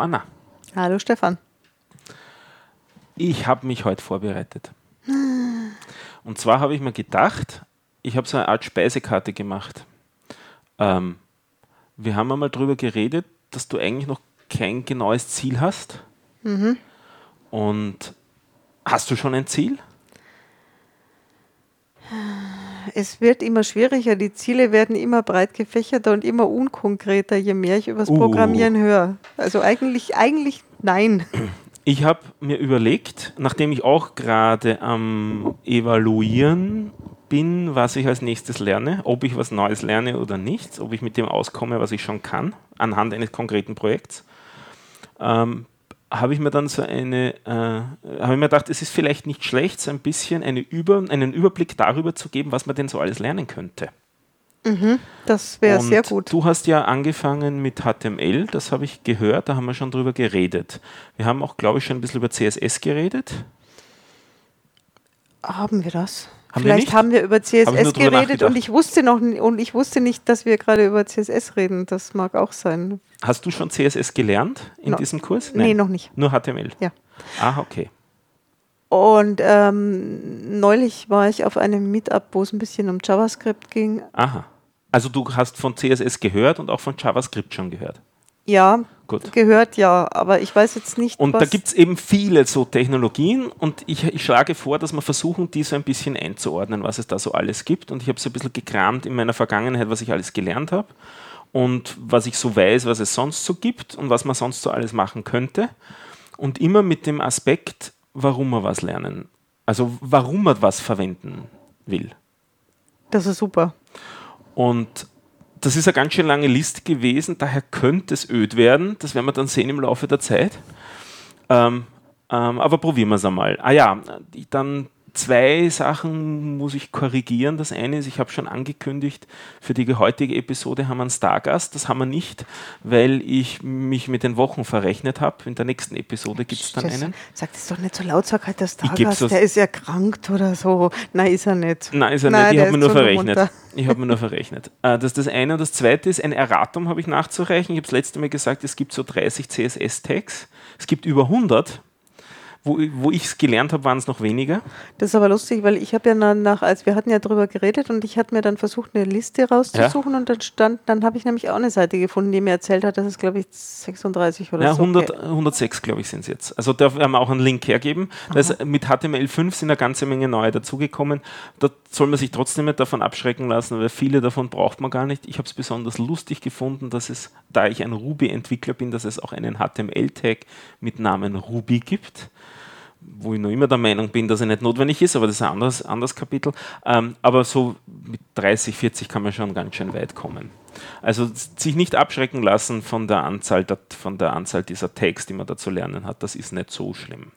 Hallo Anna. Hallo Stefan. Ich habe mich heute vorbereitet. Und zwar habe ich mir gedacht, ich habe so eine Art Speisekarte gemacht. Ähm, wir haben einmal darüber geredet, dass du eigentlich noch kein genaues Ziel hast. Mhm. Und hast du schon ein Ziel? Es wird immer schwieriger, die Ziele werden immer breit gefächerter und immer unkonkreter, je mehr ich über das Uh. Programmieren höre. Also eigentlich, eigentlich nein. Ich habe mir überlegt, nachdem ich auch gerade am Evaluieren bin, was ich als nächstes lerne, ob ich was Neues lerne oder nicht, ob ich mit dem auskomme, was ich schon kann, anhand eines konkreten Projekts, ähm, habe ich mir dann so eine, äh, habe ich mir gedacht, es ist vielleicht nicht schlecht, so ein bisschen eine Über, einen Überblick darüber zu geben, was man denn so alles lernen könnte. Das wäre sehr gut. Du hast ja angefangen mit HTML, das habe ich gehört, da haben wir schon drüber geredet. Wir haben auch, glaube ich, schon ein bisschen über CSS geredet. Haben wir das? Haben wir Vielleicht nicht? haben wir über CSS geredet und ich wusste noch und ich wusste nicht, dass wir gerade über CSS reden. Das mag auch sein. Hast du schon CSS gelernt in No. diesem Kurs? Nee, noch nicht. Nur HTML. Ja. Ah, okay. Und ähm, neulich war ich auf einem Meetup, wo es ein bisschen um JavaScript ging. Aha. Also du hast von CSS gehört und auch von JavaScript schon gehört. Ja, Gut. gehört ja, aber ich weiß jetzt nicht, Und da gibt es eben viele so Technologien und ich, ich schlage vor, dass wir versuchen, die so ein bisschen einzuordnen, was es da so alles gibt. Und ich habe so ein bisschen gekramt in meiner Vergangenheit, was ich alles gelernt habe und was ich so weiß, was es sonst so gibt und was man sonst so alles machen könnte. Und immer mit dem Aspekt, warum man was lernen. Also warum man was verwenden will. das ist super. Und das ist eine ganz schön lange Liste gewesen, daher könnte es öd werden. Das werden wir dann sehen im Laufe der Zeit. Ähm, ähm, aber probieren wir es einmal. Ah ja, dann zwei Sachen muss ich korrigieren. Das eine ist, ich habe schon angekündigt, für die heutige Episode haben wir einen Stargast. Das haben wir nicht, weil ich mich mit den Wochen verrechnet habe. In der nächsten Episode gibt es dann Das- einen. Sag das doch nicht so laut, sag halt, der Stargast, der ist erkrankt oder so. Nein, ist er nicht. Nein, ist er Nein, nicht. Ich habe mir nur verrechnet. runter. Ich habe mir nur verrechnet. Das ist das eine. Und das zweite ist, ein Erratum habe ich nachzureichen. Ich habe das letzte Mal gesagt, es gibt so 30 CSS-Tags. Es gibt über 100. Wo, wo ich es gelernt habe, waren es noch weniger. Das ist aber lustig, weil ich habe ja nach, als wir hatten ja drüber geredet und ich hatte mir dann versucht, eine Liste rauszusuchen und dann stand, dann habe ich nämlich auch eine Seite gefunden, die mir erzählt hat, dass es, glaube ich, 36 oder Ja, so. 100, okay. 106, glaube ich, sind es jetzt. Also da werden wir auch einen Link hergeben. Da ist, mit HTML5 sind eine ganze Menge neue dazugekommen. Da soll man sich trotzdem nicht davon abschrecken lassen, weil viele davon braucht man gar nicht. Ich habe es besonders lustig gefunden, dass es, da ich ein Ruby-Entwickler bin, dass es auch einen HTML-Tag mit Namen Ruby gibt wo ich noch immer der Meinung bin, dass er nicht notwendig ist, aber das ist ein anderes, anderes Kapitel. Ähm, aber so mit 30, 40 kann man schon ganz schön weit kommen. Also sich nicht abschrecken lassen von der Anzahl, der, von der Anzahl dieser Tags, die man da zu lernen hat. Das ist nicht so schlimm.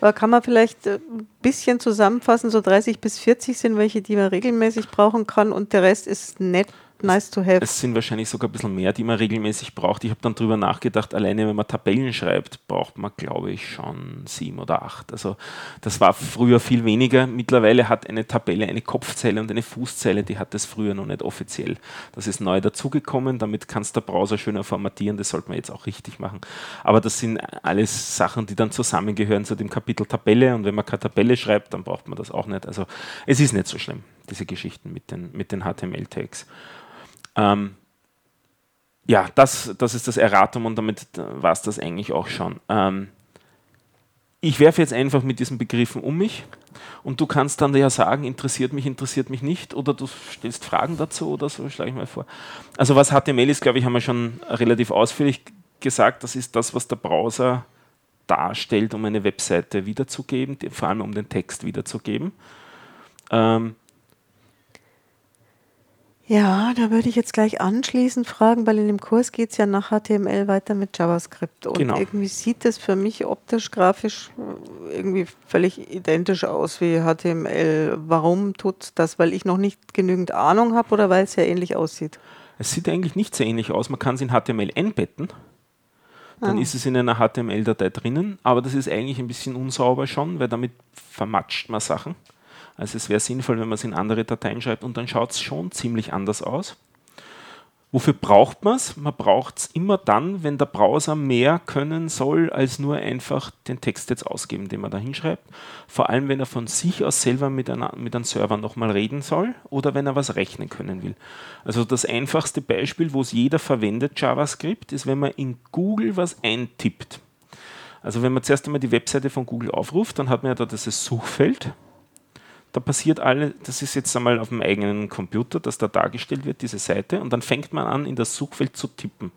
Aber kann man vielleicht äh, ein bisschen zusammenfassen, so 30 bis 40 sind welche, die man regelmäßig brauchen kann und der Rest ist nett, nice to have. Es sind wahrscheinlich sogar ein bisschen mehr, die man regelmäßig braucht. Ich habe dann drüber nachgedacht, alleine wenn man Tabellen schreibt, braucht man, glaube ich, schon sieben oder acht. Also das war früher viel weniger. Mittlerweile hat eine Tabelle eine Kopfzeile und eine Fußzeile, die hat es früher noch nicht offiziell. Das ist neu dazugekommen, damit kannst der Browser schöner formatieren, das sollte man jetzt auch richtig machen. Aber das sind alles Sachen, die dann zusammengehören zu dem Kapitel Tabelle und wenn man keine Tabelle schreibt, dann braucht man das auch nicht. Also es ist nicht so schlimm, diese Geschichten mit den, mit den HTML-Tags. Ähm, ja, das, das ist das Erratum und damit war es das eigentlich auch schon. Ähm, ich werfe jetzt einfach mit diesen Begriffen um mich und du kannst dann ja sagen, interessiert mich, interessiert mich nicht oder du stellst Fragen dazu oder so, schlage ich mal vor. Also was HTML ist, glaube ich, haben wir schon relativ ausführlich gesagt. Das ist das, was der Browser darstellt, um eine Webseite wiederzugeben, vor allem um den Text wiederzugeben. Ähm, Ja, da würde ich jetzt gleich anschließend fragen, weil in dem Kurs geht es ja nach HTML weiter mit JavaScript. Und Genau. irgendwie sieht das für mich optisch, grafisch äh, irgendwie völlig identisch aus wie HTML. Warum tut das? Weil ich noch nicht genügend Ahnung habe oder weil es ja ähnlich aussieht? Es sieht eigentlich nicht sehr ähnlich aus. Man kann es in HTML einbetten. Dann Ah. ist es in einer HTML-Datei drinnen, aber das ist eigentlich ein bisschen unsauber schon, weil damit vermatscht man Sachen. Also es wäre sinnvoll, wenn man es in andere Dateien schreibt und dann schaut es schon ziemlich anders aus. Wofür braucht man es? Man braucht es immer dann, wenn der Browser mehr können soll, als nur einfach den Text jetzt ausgeben, den man da hinschreibt. Vor allem, wenn er von sich aus selber mit, einer, mit einem Server nochmal reden soll oder wenn er was rechnen können will. Also das einfachste Beispiel, wo es jeder verwendet, JavaScript, ist, wenn man in Google was eintippt. Also wenn man zuerst einmal die Webseite von Google aufruft, dann hat man ja da dieses Suchfeld da passiert alle, das ist jetzt einmal auf dem eigenen Computer, dass da dargestellt wird, diese Seite, und dann fängt man an, in das Suchfeld zu tippen.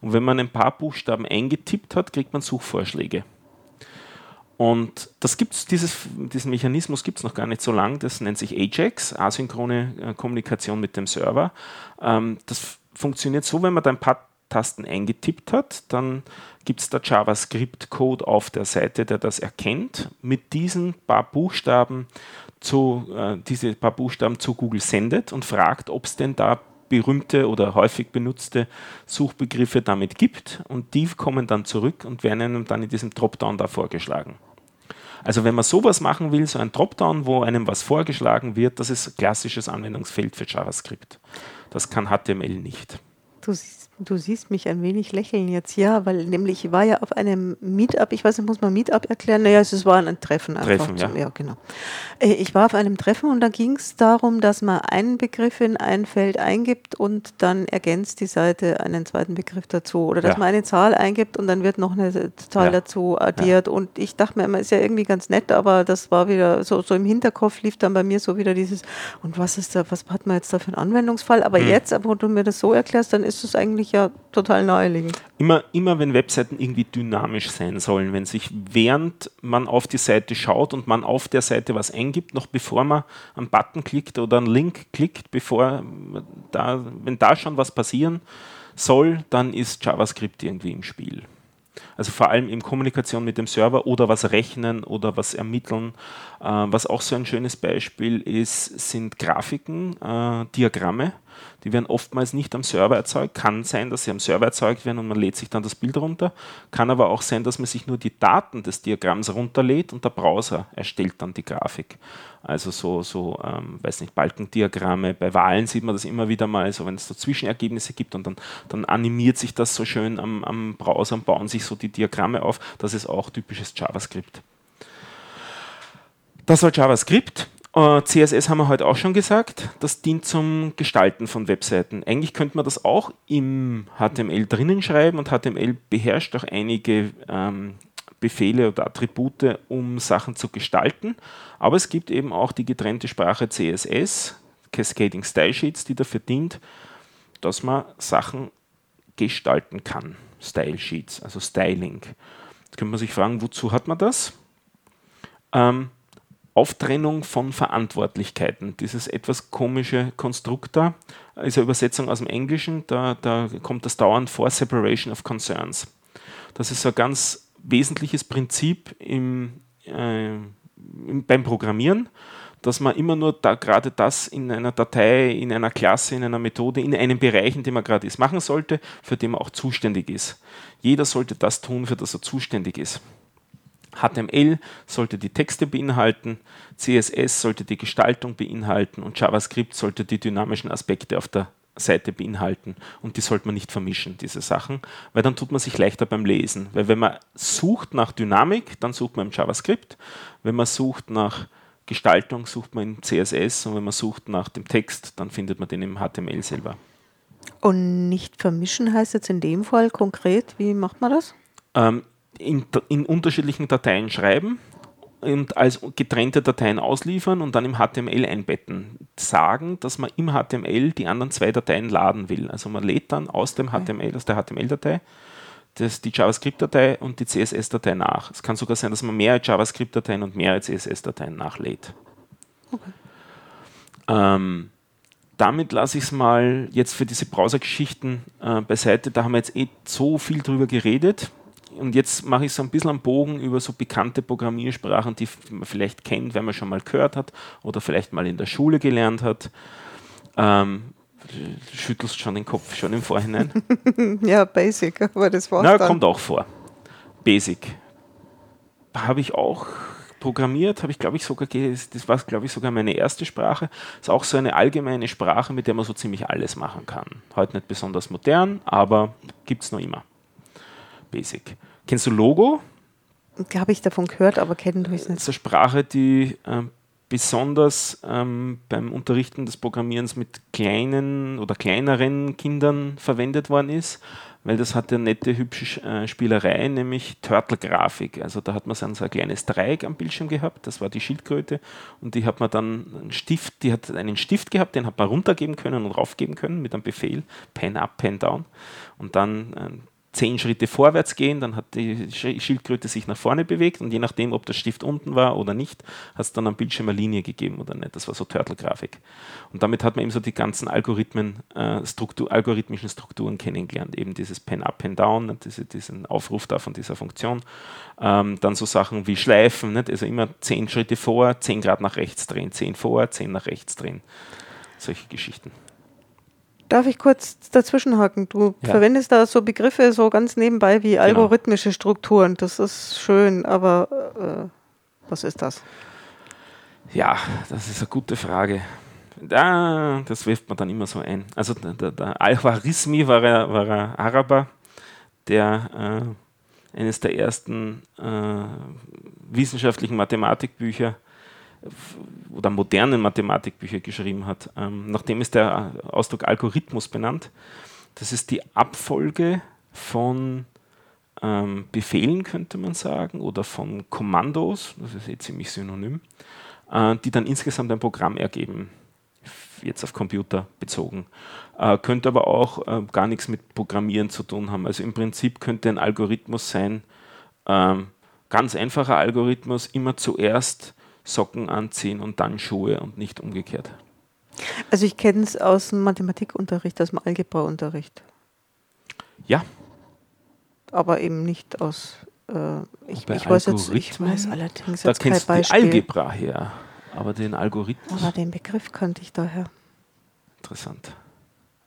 Und wenn man ein paar Buchstaben eingetippt hat, kriegt man Suchvorschläge. Und das gibt's, dieses, diesen Mechanismus gibt es noch gar nicht so lang, das nennt sich Ajax, asynchrone äh, Kommunikation mit dem Server. Ähm, das funktioniert so, wenn man da ein paar Tasten eingetippt hat, dann gibt es da JavaScript-Code auf der Seite, der das erkennt. Mit diesen paar Buchstaben zu, äh, diese paar Buchstaben zu Google sendet und fragt, ob es denn da berühmte oder häufig benutzte Suchbegriffe damit gibt und die kommen dann zurück und werden einem dann in diesem Dropdown da vorgeschlagen. Also wenn man sowas machen will, so ein Dropdown, wo einem was vorgeschlagen wird, das ist ein klassisches Anwendungsfeld für JavaScript. Das kann HTML nicht. Du siehst Du siehst mich ein wenig lächeln jetzt, ja, weil nämlich ich war ja auf einem Meetup, ich weiß nicht, muss man Meetup erklären? Naja, es war ein Treffen einfach. Treffen, ja. ja, genau. Äh, ich war auf einem Treffen und da ging es darum, dass man einen Begriff in ein Feld eingibt und dann ergänzt die Seite einen zweiten Begriff dazu. Oder dass ja. man eine Zahl eingibt und dann wird noch eine Zahl ja. dazu addiert. Und ich dachte mir immer, ist ja irgendwie ganz nett, aber das war wieder so, so im Hinterkopf lief dann bei mir so wieder dieses, und was ist da, was hat man jetzt da für einen Anwendungsfall? Aber hm. jetzt, wo du mir das so erklärst, dann ist es eigentlich eigentlich ja total naheliegend. Immer, immer wenn Webseiten irgendwie dynamisch sein sollen, wenn sich während man auf die Seite schaut und man auf der Seite was eingibt, noch bevor man einen Button klickt oder einen Link klickt, bevor da, wenn da schon was passieren soll, dann ist JavaScript irgendwie im Spiel. Also vor allem in Kommunikation mit dem Server oder was rechnen oder was ermitteln. Äh, was auch so ein schönes Beispiel ist, sind Grafiken, äh, Diagramme. Die werden oftmals nicht am Server erzeugt. Kann sein, dass sie am Server erzeugt werden und man lädt sich dann das Bild runter. Kann aber auch sein, dass man sich nur die Daten des Diagramms runterlädt und der Browser erstellt dann die Grafik. Also so, so ähm, weiß nicht, Balkendiagramme. Bei Wahlen sieht man das immer wieder mal, so wenn es so Zwischenergebnisse gibt und dann, dann animiert sich das so schön am, am Browser und bauen sich so die Diagramme auf. Das ist auch typisches JavaScript. Das war JavaScript. Äh, CSS haben wir heute auch schon gesagt, das dient zum Gestalten von Webseiten. Eigentlich könnte man das auch im HTML drinnen schreiben und HTML beherrscht auch einige ähm, Befehle oder Attribute, um Sachen zu gestalten. Aber es gibt eben auch die getrennte Sprache CSS, Cascading Style Sheets, die dafür dient, dass man Sachen gestalten kann. Style Sheets, also Styling. Jetzt könnte man sich fragen, wozu hat man das? Ähm, Auftrennung von Verantwortlichkeiten. Dieses etwas komische Konstrukt da ist eine Übersetzung aus dem Englischen, da, da kommt das dauernd vor, Separation of Concerns. Das ist so ein ganz wesentliches Prinzip im, äh, im, beim Programmieren, dass man immer nur da gerade das in einer Datei, in einer Klasse, in einer Methode, in einem Bereich, in dem man gerade ist, machen sollte, für den man auch zuständig ist. Jeder sollte das tun, für das er zuständig ist. HTML sollte die Texte beinhalten, CSS sollte die Gestaltung beinhalten und JavaScript sollte die dynamischen Aspekte auf der Seite beinhalten. Und die sollte man nicht vermischen, diese Sachen, weil dann tut man sich leichter beim Lesen. Weil wenn man sucht nach Dynamik, dann sucht man im JavaScript. Wenn man sucht nach Gestaltung, sucht man in CSS. Und wenn man sucht nach dem Text, dann findet man den im HTML selber. Und nicht vermischen heißt jetzt in dem Fall konkret, wie macht man das? Ähm, in, in unterschiedlichen Dateien schreiben und als getrennte Dateien ausliefern und dann im HTML einbetten. Sagen, dass man im HTML die anderen zwei Dateien laden will. Also man lädt dann aus dem HTML, aus der HTML-Datei, die JavaScript-Datei und die CSS-Datei nach. Es kann sogar sein, dass man mehrere JavaScript-Dateien und mehrere CSS-Dateien nachlädt. Okay. Ähm, damit lasse ich es mal jetzt für diese Browser-Geschichten äh, beiseite. Da haben wir jetzt eh so viel drüber geredet und jetzt mache ich so ein bisschen einen Bogen über so bekannte Programmiersprachen, die man vielleicht kennt, wenn man schon mal gehört hat oder vielleicht mal in der Schule gelernt hat. Ähm, schüttelst schon den Kopf, schon im Vorhinein. ja, Basic, aber das war Na, kommt auch vor. Basic. Habe ich auch programmiert, habe ich glaube ich sogar, das war glaube ich sogar meine erste Sprache. Ist auch so eine allgemeine Sprache, mit der man so ziemlich alles machen kann. Heute nicht besonders modern, aber gibt es noch immer. Basic. Kennst du Logo? Habe ich davon gehört, aber kennen du es nicht. Das ist eine Sprache, die äh, besonders ähm, beim Unterrichten des Programmierens mit kleinen oder kleineren Kindern verwendet worden ist weil das hat eine nette, hübsche äh, Spielerei, nämlich Turtle-Grafik. Also da hat man so ein, kleines Dreieck am Bildschirm gehabt, das war die Schildkröte und die hat man dann einen Stift, die hat einen Stift gehabt, den hat man runtergeben können und raufgeben können mit einem Befehl, Pen up, Pen down und dann äh, zehn Schritte vorwärts gehen, dann hat die Schildkröte sich nach vorne bewegt und je nachdem, ob der Stift unten war oder nicht, hat es dann am Bildschirm eine Linie gegeben oder nicht. Das war so Turtle-Grafik. Und damit hat man eben so die ganzen Algorithmen, äh, Struktur, algorithmischen Strukturen kennengelernt. Eben dieses Pen-Up, Pen-Down, diese, diesen Aufruf da von dieser Funktion. Ähm, dann so Sachen wie Schleifen, nicht? also immer zehn Schritte vor, zehn Grad nach rechts drehen, zehn vor, zehn nach rechts drehen. Solche Geschichten. Darf ich kurz dazwischenhaken? Du ja. verwendest da so Begriffe so ganz nebenbei wie genau. algorithmische Strukturen. Das ist schön, aber äh, was ist das? Ja, das ist eine gute Frage. Da, das wirft man dann immer so ein. Also der, der Al-Khwarizmi war, war ein Araber, der äh, eines der ersten äh, wissenschaftlichen Mathematikbücher oder modernen Mathematikbücher geschrieben hat. Ähm, nachdem ist der Ausdruck Algorithmus benannt. Das ist die Abfolge von ähm, Befehlen, könnte man sagen, oder von Kommandos, das ist eh ziemlich synonym, äh, die dann insgesamt ein Programm ergeben, jetzt auf Computer bezogen. Äh, könnte aber auch äh, gar nichts mit Programmieren zu tun haben. Also im Prinzip könnte ein Algorithmus sein, ähm, ganz einfacher Algorithmus, immer zuerst Socken anziehen und dann Schuhe und nicht umgekehrt. Also ich kenne es aus dem Mathematikunterricht, aus dem Algebraunterricht. Ja. Aber eben nicht aus. Äh, ich, ich weiß jetzt, ich weiß allerdings da jetzt kennst kein Beispiel. die Algebra her, aber den Algorithmus. Aber den Begriff kannte ich daher. Interessant.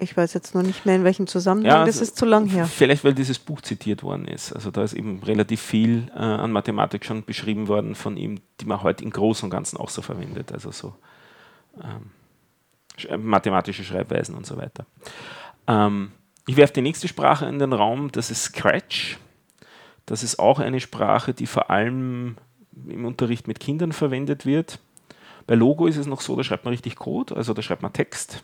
Ich weiß jetzt nur nicht mehr, in welchem Zusammenhang, ja, das also ist zu lang her. Vielleicht, weil dieses Buch zitiert worden ist. Also da ist eben relativ viel äh, an Mathematik schon beschrieben worden von ihm, die man heute im Großen und Ganzen auch so verwendet. Also so ähm, äh, mathematische Schreibweisen und so weiter. Ähm, ich werfe die nächste Sprache in den Raum, das ist Scratch. Das ist auch eine Sprache, die vor allem im Unterricht mit Kindern verwendet wird. Bei Logo ist es noch so, da schreibt man richtig Code, also da schreibt man Text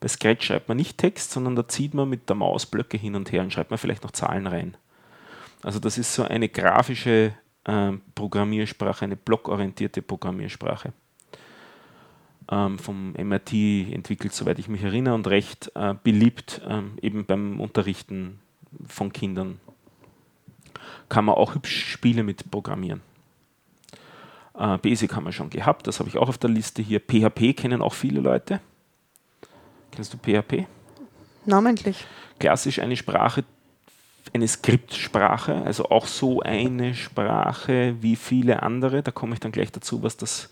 bei Scratch schreibt man nicht Text, sondern da zieht man mit der Maus Blöcke hin und her und schreibt man vielleicht noch Zahlen rein. Also das ist so eine grafische äh, Programmiersprache, eine blockorientierte Programmiersprache. Ähm, vom MIT entwickelt, soweit ich mich erinnere, und recht äh, beliebt ähm, eben beim Unterrichten von Kindern. Kann man auch hübsch Spiele mit programmieren. Äh, Basic haben wir schon gehabt, das habe ich auch auf der Liste hier. PHP kennen auch viele Leute. Kennst du PHP? Namentlich. Klassisch eine Sprache, eine Skriptsprache, also auch so eine Sprache wie viele andere. Da komme ich dann gleich dazu, was das,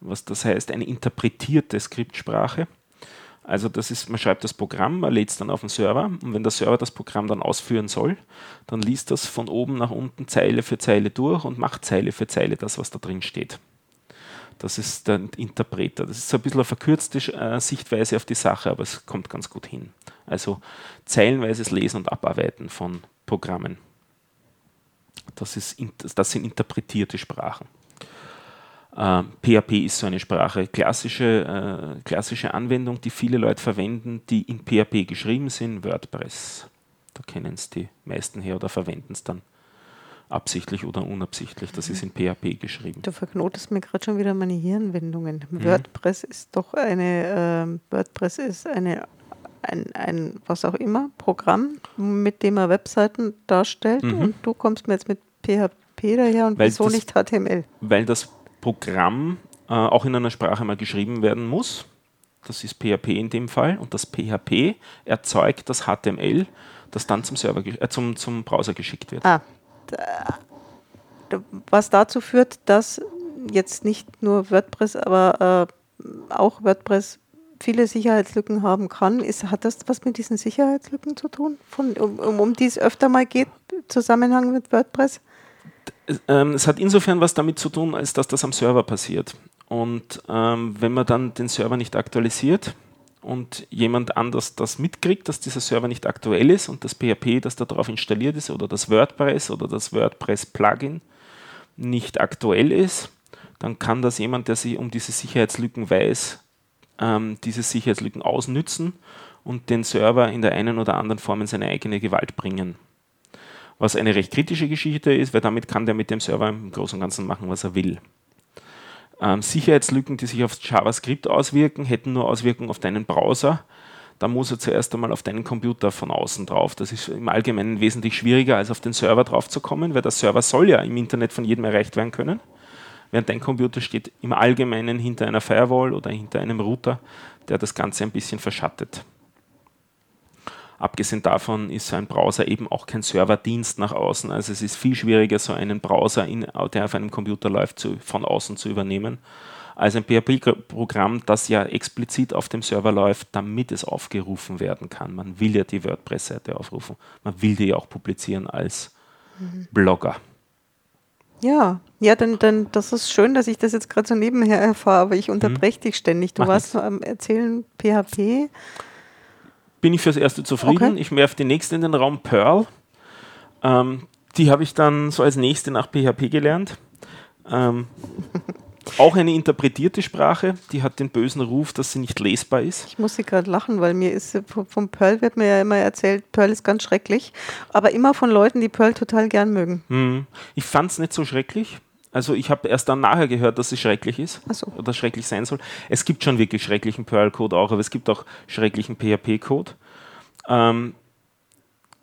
was das heißt. Eine interpretierte Skriptsprache. Also das ist, man schreibt das Programm, man lädt es dann auf den Server und wenn der Server das Programm dann ausführen soll, dann liest das von oben nach unten Zeile für Zeile durch und macht Zeile für Zeile das, was da drin steht. Das ist der Interpreter. Das ist so ein bisschen eine verkürzte äh, Sichtweise auf die Sache, aber es kommt ganz gut hin. Also zeilenweises Lesen und Abarbeiten von Programmen. Das, ist, das sind interpretierte Sprachen. PHP ist so eine Sprache, klassische, äh, klassische Anwendung, die viele Leute verwenden, die in PHP geschrieben sind, WordPress. Da kennen es die meisten her oder verwenden es dann absichtlich oder unabsichtlich. Das ist in PHP geschrieben. Du verknotest mir gerade schon wieder meine Hirnwendungen. Mhm. WordPress ist doch eine, äh, WordPress ist eine, ein, ein, was auch immer, Programm, mit dem er Webseiten darstellt mhm. und du kommst mir jetzt mit PHP daher und weil wieso das, nicht HTML? Weil das Programm äh, auch in einer Sprache mal geschrieben werden muss. Das ist PHP in dem Fall und das PHP erzeugt das HTML, das dann zum Server, äh, zum, zum Browser geschickt wird. Ah, was dazu führt, dass jetzt nicht nur WordPress, aber äh, auch WordPress viele Sicherheitslücken haben kann. Ist, hat das was mit diesen Sicherheitslücken zu tun, von, um, um, um die es öfter mal geht, Zusammenhang mit WordPress? ähm, es hat insofern was damit zu tun, als dass das am Server passiert. Und ähm, wenn man dann den Server nicht aktualisiert und jemand anders das mitkriegt, dass dieser Server nicht aktuell ist und das PHP, das da drauf installiert ist, oder das WordPress oder das WordPress-Plugin nicht aktuell ist, dann kann das jemand, der sich um diese Sicherheitslücken weiß, ähm, diese Sicherheitslücken ausnützen und den Server in der einen oder anderen Form in seine eigene Gewalt bringen was eine recht kritische Geschichte ist, weil damit kann der mit dem Server im Großen und Ganzen machen, was er will. Ähm, Sicherheitslücken, die sich auf JavaScript auswirken, hätten nur Auswirkungen auf deinen Browser. Da muss er zuerst einmal auf deinen Computer von außen drauf. Das ist im Allgemeinen wesentlich schwieriger, als auf den Server drauf zu kommen, weil der Server soll ja im Internet von jedem erreicht werden können. Während dein Computer steht im Allgemeinen hinter einer Firewall oder hinter einem Router, der das Ganze ein bisschen verschattet. Abgesehen davon ist so ein Browser eben auch kein Serverdienst nach außen. Also es ist viel schwieriger, so einen Browser, in, der auf einem Computer läuft, zu, von außen zu übernehmen, als ein PHP-Programm, das ja explizit auf dem Server läuft, damit es aufgerufen werden kann. Man will ja die WordPress-Seite aufrufen. Man will die ja auch publizieren als mhm. Blogger. Ja, ja, dann, dann das ist schön, dass ich das jetzt gerade so nebenher erfahre, aber ich unterbreche mhm. dich ständig. Du Mach warst am Erzählen PHP bin ich fürs Erste zufrieden. Okay. Ich werfe die nächste in den Raum, Perl. Ähm, die habe ich dann so als nächste nach PHP gelernt. Ähm, auch eine interpretierte Sprache, die hat den bösen Ruf, dass sie nicht lesbar ist. Ich muss sie gerade lachen, weil mir ist vom Perl wird mir ja immer erzählt, Perl ist ganz schrecklich, aber immer von Leuten, die Perl total gern mögen. Hm. Ich fand es nicht so schrecklich. Also ich habe erst dann nachher gehört, dass es schrecklich ist so. oder schrecklich sein soll. Es gibt schon wirklich schrecklichen Perl-Code auch, aber es gibt auch schrecklichen PHP-Code. Ähm,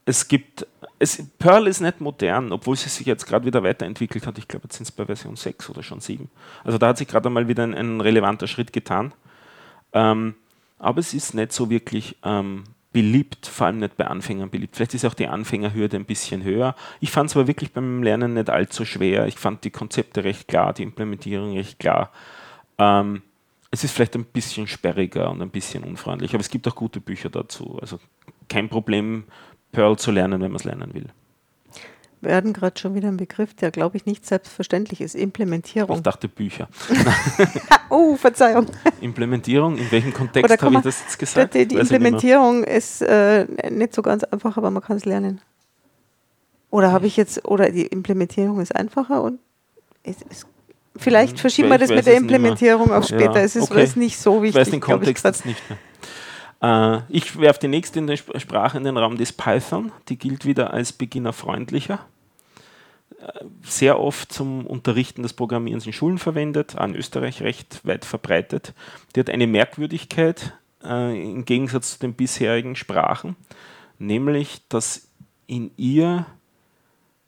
es gibt, es, Perl ist nicht modern, obwohl sie sich jetzt gerade wieder weiterentwickelt hat. Ich glaube, jetzt sind es bei Version 6 oder schon 7. Also da hat sich gerade einmal wieder ein, ein, relevanter Schritt getan. Ähm, aber es ist nicht so wirklich ähm, beliebt, vor allem nicht bei Anfängern beliebt. Vielleicht ist auch die Anfängerhürde ein bisschen höher. Ich fand es aber wirklich beim Lernen nicht allzu schwer. Ich fand die Konzepte recht klar, die Implementierung recht klar. Ähm, es ist vielleicht ein bisschen sperriger und ein bisschen unfreundlich, aber es gibt auch gute Bücher dazu. Also kein Problem, Perl zu lernen, wenn man es lernen will hatten gerade schon wieder einen Begriff, der, glaube ich, nicht selbstverständlich ist. Implementierung. Ich dachte Bücher. oh, Verzeihung. Implementierung, in welchem Kontext habe ich das jetzt gesagt? Die, die Implementierung ist äh, nicht so ganz einfach, aber man kann es lernen. Oder habe ich jetzt, oder die Implementierung ist einfacher und es ist Vielleicht hm, verschieben wir das mit der Implementierung auf später. Ja, es ist okay. nicht so wichtig. Ich weiß den Kontext jetzt nicht mehr. Äh, ich werfe die nächste Sprache in den Raum des Python. Die gilt wieder als beginnerfreundlicher sehr oft zum Unterrichten des Programmierens in Schulen verwendet, in Österreich recht weit verbreitet. Die hat eine Merkwürdigkeit äh, im Gegensatz zu den bisherigen Sprachen, nämlich dass in ihr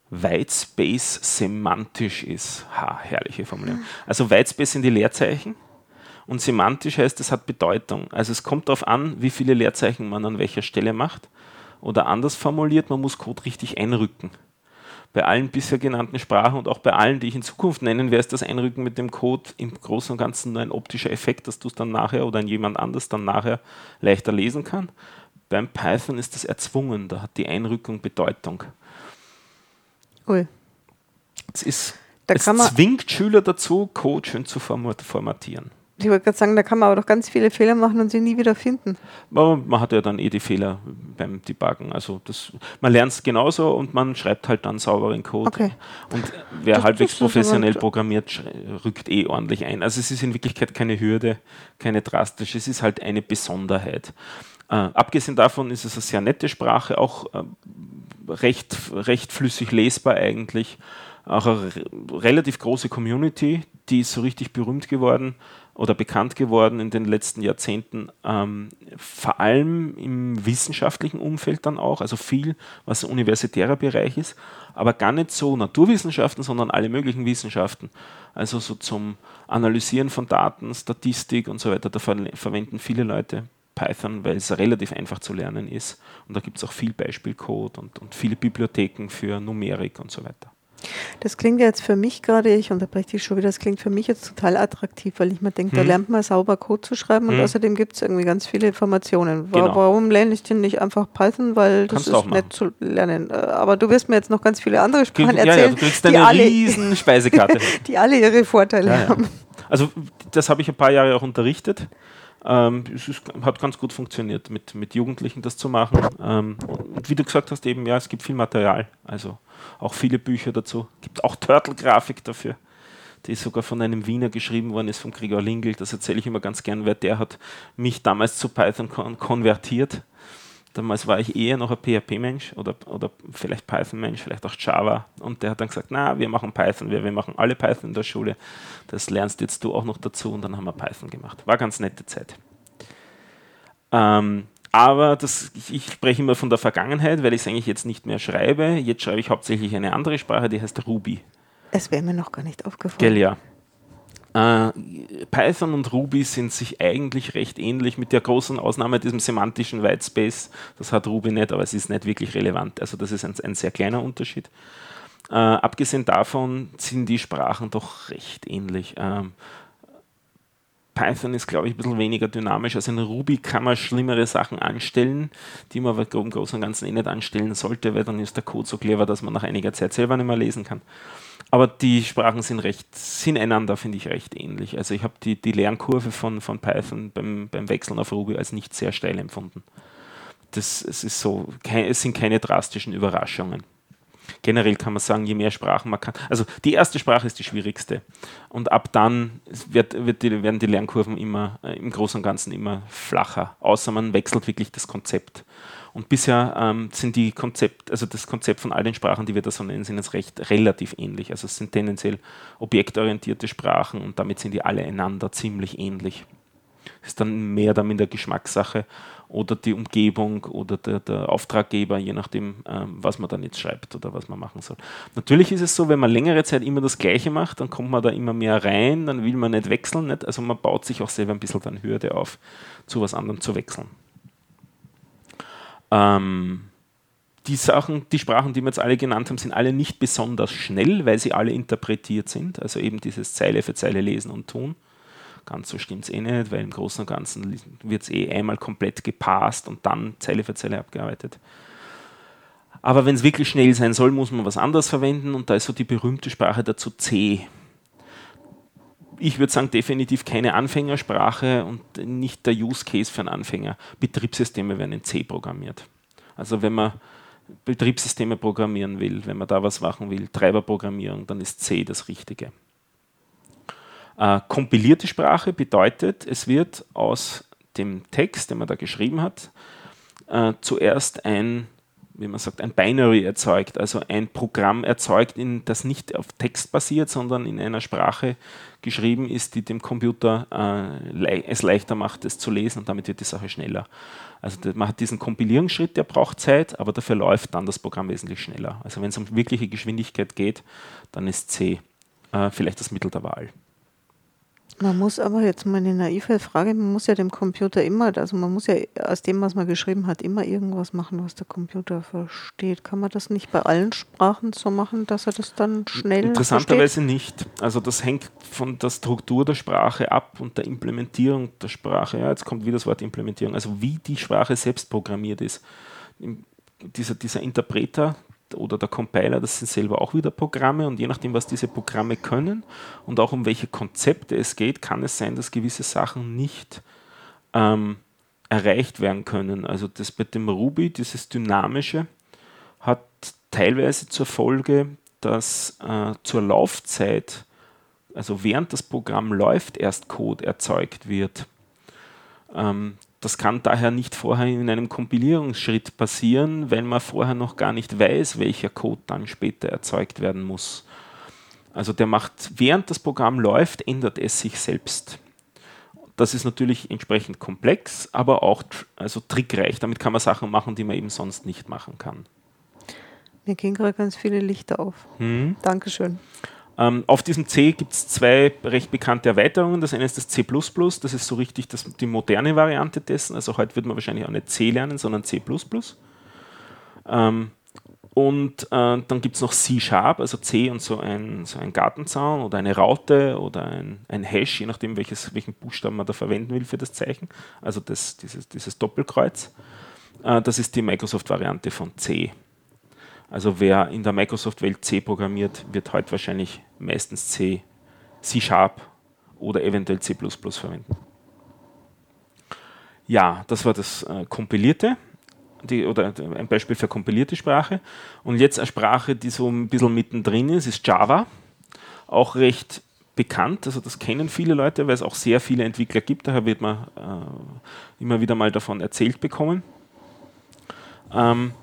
Whitespace semantisch ist. Ha, herrliche Formulierung. Also Whitespace sind die Leerzeichen und semantisch heißt, es hat Bedeutung. Also es kommt darauf an, wie viele Leerzeichen man an welcher Stelle macht. Oder anders formuliert, man muss Code richtig einrücken bei allen bisher genannten Sprachen und auch bei allen, die ich in Zukunft nennen werde, ist das Einrücken mit dem Code im Großen und Ganzen nur ein optischer Effekt, dass du es dann nachher oder jemand anders dann nachher leichter lesen kann. Beim Python ist das erzwungen, da hat die Einrückung Bedeutung. Ui. Es, ist, es zwingt Schüler dazu, Code schön zu formatieren. Ich wollte gerade sagen, da kann man aber doch ganz viele Fehler machen und sie nie wieder finden. Aber man hat ja dann eh die Fehler beim Debuggen. Also das, man lernt es genauso und man schreibt halt dann sauberen Code. Okay. Und wer das, halbwegs professionell programmiert, rückt eh ordentlich ein. Also es ist in Wirklichkeit keine Hürde, keine drastische, es ist halt eine Besonderheit. Äh, abgesehen davon ist es eine sehr nette Sprache, auch äh, recht, recht flüssig lesbar eigentlich. Auch eine relativ große Community, die ist so richtig berühmt geworden oder bekannt geworden in den letzten Jahrzehnten, ähm, vor allem im wissenschaftlichen Umfeld dann auch, also viel, was universitärer Bereich ist, aber gar nicht so Naturwissenschaften, sondern alle möglichen Wissenschaften. Also so zum Analysieren von Daten, Statistik und so weiter, da ver verwenden viele Leute Python, weil es relativ einfach zu lernen ist. Und da gibt es auch viel Beispielcode und, und viele Bibliotheken für Numerik und so weiter. Das klingt jetzt für mich gerade, ich unterbreche dich schon wieder, das klingt für mich jetzt total attraktiv, weil ich mir denke, hm. da lernt man sauber Code zu schreiben und hm. außerdem gibt es irgendwie ganz viele Informationen. Genau. Warum lerne ich denn nicht einfach Python, weil das Kannst ist nett zu lernen. Äh, aber du wirst mir jetzt noch ganz viele andere Sprachen erzählen. Ja, ja, du kriegst eine alle, riesen Speisekarte. die alle ihre Vorteile ja, haben. Also das habe ich ein paar Jahre auch unterrichtet. Ähm, es ist, hat ganz gut funktioniert, mit, mit Jugendlichen das zu machen. Ähm, und wie du gesagt hast, eben, ja, es gibt viel Material, also auch viele Bücher dazu. Es gibt auch Turtle-Grafik dafür, die sogar von einem Wiener geschrieben worden ist, von Gregor Lingel. Das erzähle ich immer ganz gern, weil der hat mich damals zu Python kon konvertiert. Damals war ich eher noch ein PHP-Mensch oder, oder vielleicht Python-Mensch, vielleicht auch Java. Und der hat dann gesagt, na, wir machen Python, wir, wir machen alle Python in der Schule. Das lernst jetzt du auch noch dazu. Und dann haben wir Python gemacht. War ganz nette Zeit. Ähm, aber das, ich, ich, spreche immer von der Vergangenheit, weil ich es eigentlich jetzt nicht mehr schreibe. Jetzt schreibe ich hauptsächlich eine andere Sprache, die heißt Ruby. Es wäre mir noch gar nicht aufgefallen. Gell, ja. Äh, Python und Ruby sind sich eigentlich recht ähnlich, mit der großen Ausnahme diesem semantischen Whitespace. Das hat Ruby nicht, aber es ist nicht wirklich relevant. Also das ist ein, ein sehr kleiner Unterschied. Äh, abgesehen davon sind die Sprachen doch recht ähnlich. Ähm, Python ist, glaube ich, ein bisschen weniger dynamisch. Also in Ruby kann man schlimmere Sachen anstellen, die man aber im Großen und Ganzen eh nicht anstellen sollte, weil dann ist der Code so clever, dass man nach einiger Zeit selber nicht mehr lesen kann. Aber die Sprachen sind recht, sind einander, finde ich, recht ähnlich. Also ich habe die, die Lernkurve von, von Python beim, beim Wechseln auf Ruby als nicht sehr steil empfunden. Das, es, ist so, es sind keine drastischen Überraschungen. Generell kann man sagen, je mehr Sprachen man kann. Also die erste Sprache ist die schwierigste. Und ab dann wird, wird die, werden die Lernkurven immer äh, im Großen und Ganzen immer flacher, außer man wechselt wirklich das Konzept. Und bisher ähm, sind die Konzept, also das Konzept von all den Sprachen, die wir da so nennen, sind jetzt recht relativ ähnlich. Also es sind tendenziell objektorientierte Sprachen und damit sind die alle einander ziemlich ähnlich. Ist dann mehr dann in der Geschmackssache oder die Umgebung oder der, der Auftraggeber, je nachdem, ähm, was man dann jetzt schreibt oder was man machen soll. Natürlich ist es so, wenn man längere Zeit immer das Gleiche macht, dann kommt man da immer mehr rein, dann will man nicht wechseln. Nicht? Also man baut sich auch selber ein bisschen dann Hürde auf, zu was anderem zu wechseln. Ähm, die Sachen, die Sprachen, die wir jetzt alle genannt haben, sind alle nicht besonders schnell, weil sie alle interpretiert sind. Also eben dieses Zeile für Zeile lesen und tun. Ganz so stimmt es eh nicht, weil im Großen und Ganzen wird es eh einmal komplett gepasst und dann Zeile für Zeile abgearbeitet. Aber wenn es wirklich schnell sein soll, muss man was anderes verwenden und da ist so die berühmte Sprache dazu C. Ich würde sagen, definitiv keine Anfängersprache und nicht der Use Case für einen Anfänger. Betriebssysteme werden in C programmiert. Also wenn man Betriebssysteme programmieren will, wenn man da was machen will, Treiberprogrammierung, dann ist C das Richtige. Äh, kompilierte Sprache bedeutet, es wird aus dem Text, den man da geschrieben hat, äh, zuerst ein, wie man sagt, ein Binary erzeugt, also ein Programm erzeugt, in, das nicht auf Text basiert, sondern in einer Sprache geschrieben ist, die dem Computer äh, le es leichter macht, es zu lesen und damit wird die Sache schneller. Also man hat diesen Kompilierungsschritt, der braucht Zeit, aber dafür läuft dann das Programm wesentlich schneller. Also wenn es um wirkliche Geschwindigkeit geht, dann ist C äh, vielleicht das Mittel der Wahl. Man muss aber jetzt mal eine naive Frage, man muss ja dem Computer immer, also man muss ja aus dem, was man geschrieben hat, immer irgendwas machen, was der Computer versteht. Kann man das nicht bei allen Sprachen so machen, dass er das dann schnell Interessanterweise nicht. Also das hängt von der Struktur der Sprache ab und der Implementierung der Sprache. Ja, jetzt kommt wieder das Wort Implementierung. Also wie die Sprache selbst programmiert ist. Dieser, dieser Interpreter, oder der Compiler, das sind selber auch wieder Programme und je nachdem, was diese Programme können und auch um welche Konzepte es geht, kann es sein, dass gewisse Sachen nicht ähm, erreicht werden können. Also das mit dem Ruby, dieses Dynamische, hat teilweise zur Folge, dass äh, zur Laufzeit, also während das Programm läuft, erst Code erzeugt wird. Ähm, das kann daher nicht vorher in einem Kompilierungsschritt passieren, weil man vorher noch gar nicht weiß, welcher Code dann später erzeugt werden muss. Also der macht, während das Programm läuft, ändert es sich selbst. Das ist natürlich entsprechend komplex, aber auch also trickreich. Damit kann man Sachen machen, die man eben sonst nicht machen kann. Mir gehen gerade ganz viele Lichter auf. Hm. Dankeschön. Ähm, auf diesem C gibt es zwei recht bekannte Erweiterungen. Das eine ist das C, das ist so richtig das, die moderne Variante dessen. Also heute wird man wahrscheinlich auch nicht C lernen, sondern C. Ähm, Und äh, dann gibt es noch C-Sharp, also C und so ein, so ein Gartenzaun oder eine Raute oder ein, ein Hash, je nachdem, welches, welchen Buchstaben man da verwenden will für das Zeichen. Also das, dieses, dieses Doppelkreuz. Äh, das ist die Microsoft-Variante von C. Also wer in der Microsoft-Welt C programmiert, wird heute wahrscheinlich meistens C, C-Sharp oder eventuell C verwenden. Ja, das war das äh, Kompilierte die, oder ein Beispiel für kompilierte Sprache. Und jetzt eine Sprache, die so ein bisschen mittendrin ist, ist Java. Auch recht bekannt, also das kennen viele Leute, weil es auch sehr viele Entwickler gibt, daher wird man äh, immer wieder mal davon erzählt bekommen. Ähm,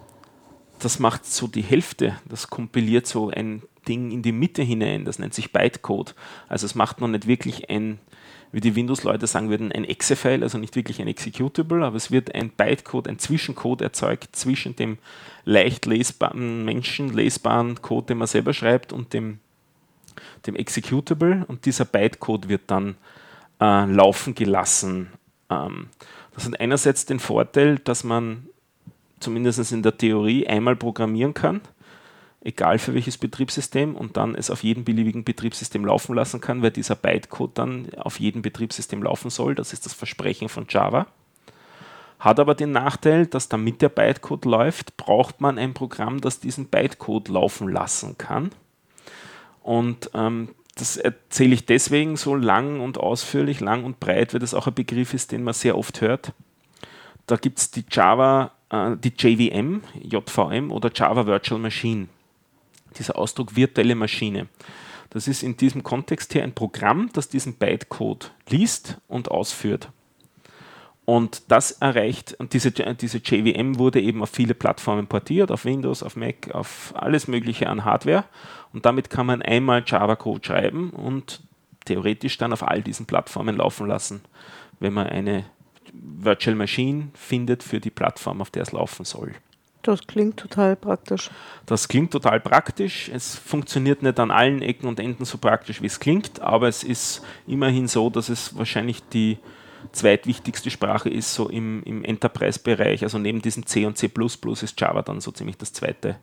das macht so die Hälfte, das kompiliert so ein Ding in die Mitte hinein, das nennt sich Bytecode. Also es macht noch nicht wirklich ein wie die Windows-Leute sagen würden, ein Exe-File, also nicht wirklich ein Executable, aber es wird ein Bytecode, ein Zwischencode erzeugt zwischen dem leicht lesbaren, menschenlesbaren Code, den man selber schreibt, und dem, dem Executable. Und dieser Bytecode wird dann äh, laufen gelassen. Ähm, das hat einerseits den Vorteil, dass man zumindest in der Theorie einmal programmieren kann egal für welches Betriebssystem, und dann es auf jedem beliebigen Betriebssystem laufen lassen kann, weil dieser Bytecode dann auf jedem Betriebssystem laufen soll. Das ist das Versprechen von Java. Hat aber den Nachteil, dass damit der Bytecode läuft, braucht man ein Programm, das diesen Bytecode laufen lassen kann. Und ähm, das erzähle ich deswegen so lang und ausführlich, lang und breit, weil das auch ein Begriff ist, den man sehr oft hört. Da gibt es die Java, äh, die JVM, JVM oder Java Virtual Machine dieser Ausdruck virtuelle Maschine. Das ist in diesem Kontext hier ein Programm, das diesen Bytecode liest und ausführt. Und das erreicht, und diese, diese JVM wurde eben auf viele Plattformen portiert, auf Windows, auf Mac, auf alles Mögliche an Hardware. Und damit kann man einmal Java-Code schreiben und theoretisch dann auf all diesen Plattformen laufen lassen, wenn man eine Virtual Machine findet für die Plattform, auf der es laufen soll. Das klingt total praktisch. Das klingt total praktisch. Es funktioniert nicht an allen Ecken und Enden so praktisch, wie es klingt, aber es ist immerhin so, dass es wahrscheinlich die zweitwichtigste Sprache ist, so im, im Enterprise-Bereich. Also neben diesem C und C ist Java dann so ziemlich das zweite,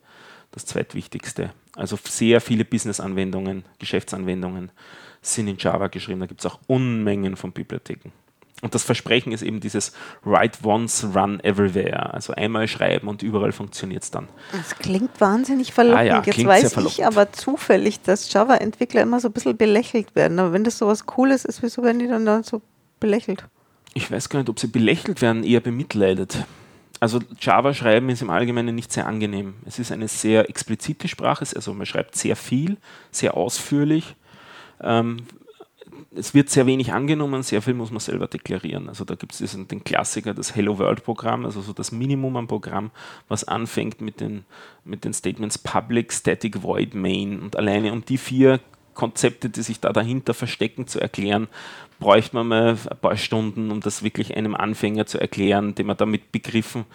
das zweitwichtigste. Also sehr viele Business-Anwendungen, Geschäftsanwendungen sind in Java geschrieben. Da gibt es auch Unmengen von Bibliotheken. Und das Versprechen ist eben dieses Write once, run everywhere. Also einmal schreiben und überall funktioniert es dann. Das klingt wahnsinnig verlockend. Ah ja, Jetzt weiß ich aber zufällig, dass Java-Entwickler immer so ein bisschen belächelt werden. Aber wenn das so was Cooles ist, wieso werden die dann, dann so belächelt? Ich weiß gar nicht, ob sie belächelt werden, eher bemitleidet. Also Java schreiben ist im Allgemeinen nicht sehr angenehm. Es ist eine sehr explizite Sprache, also man schreibt sehr viel, sehr ausführlich. Ähm, es wird sehr wenig angenommen, sehr viel muss man selber deklarieren. Also da gibt es den Klassiker, das Hello World Programm, also so das Minimum am Programm, was anfängt mit den, mit den Statements Public, Static, Void, Main. Und alleine um die vier Konzepte, die sich da dahinter verstecken, zu erklären, bräuchte man mal ein paar Stunden, um das wirklich einem Anfänger zu erklären, dem man damit Begriffen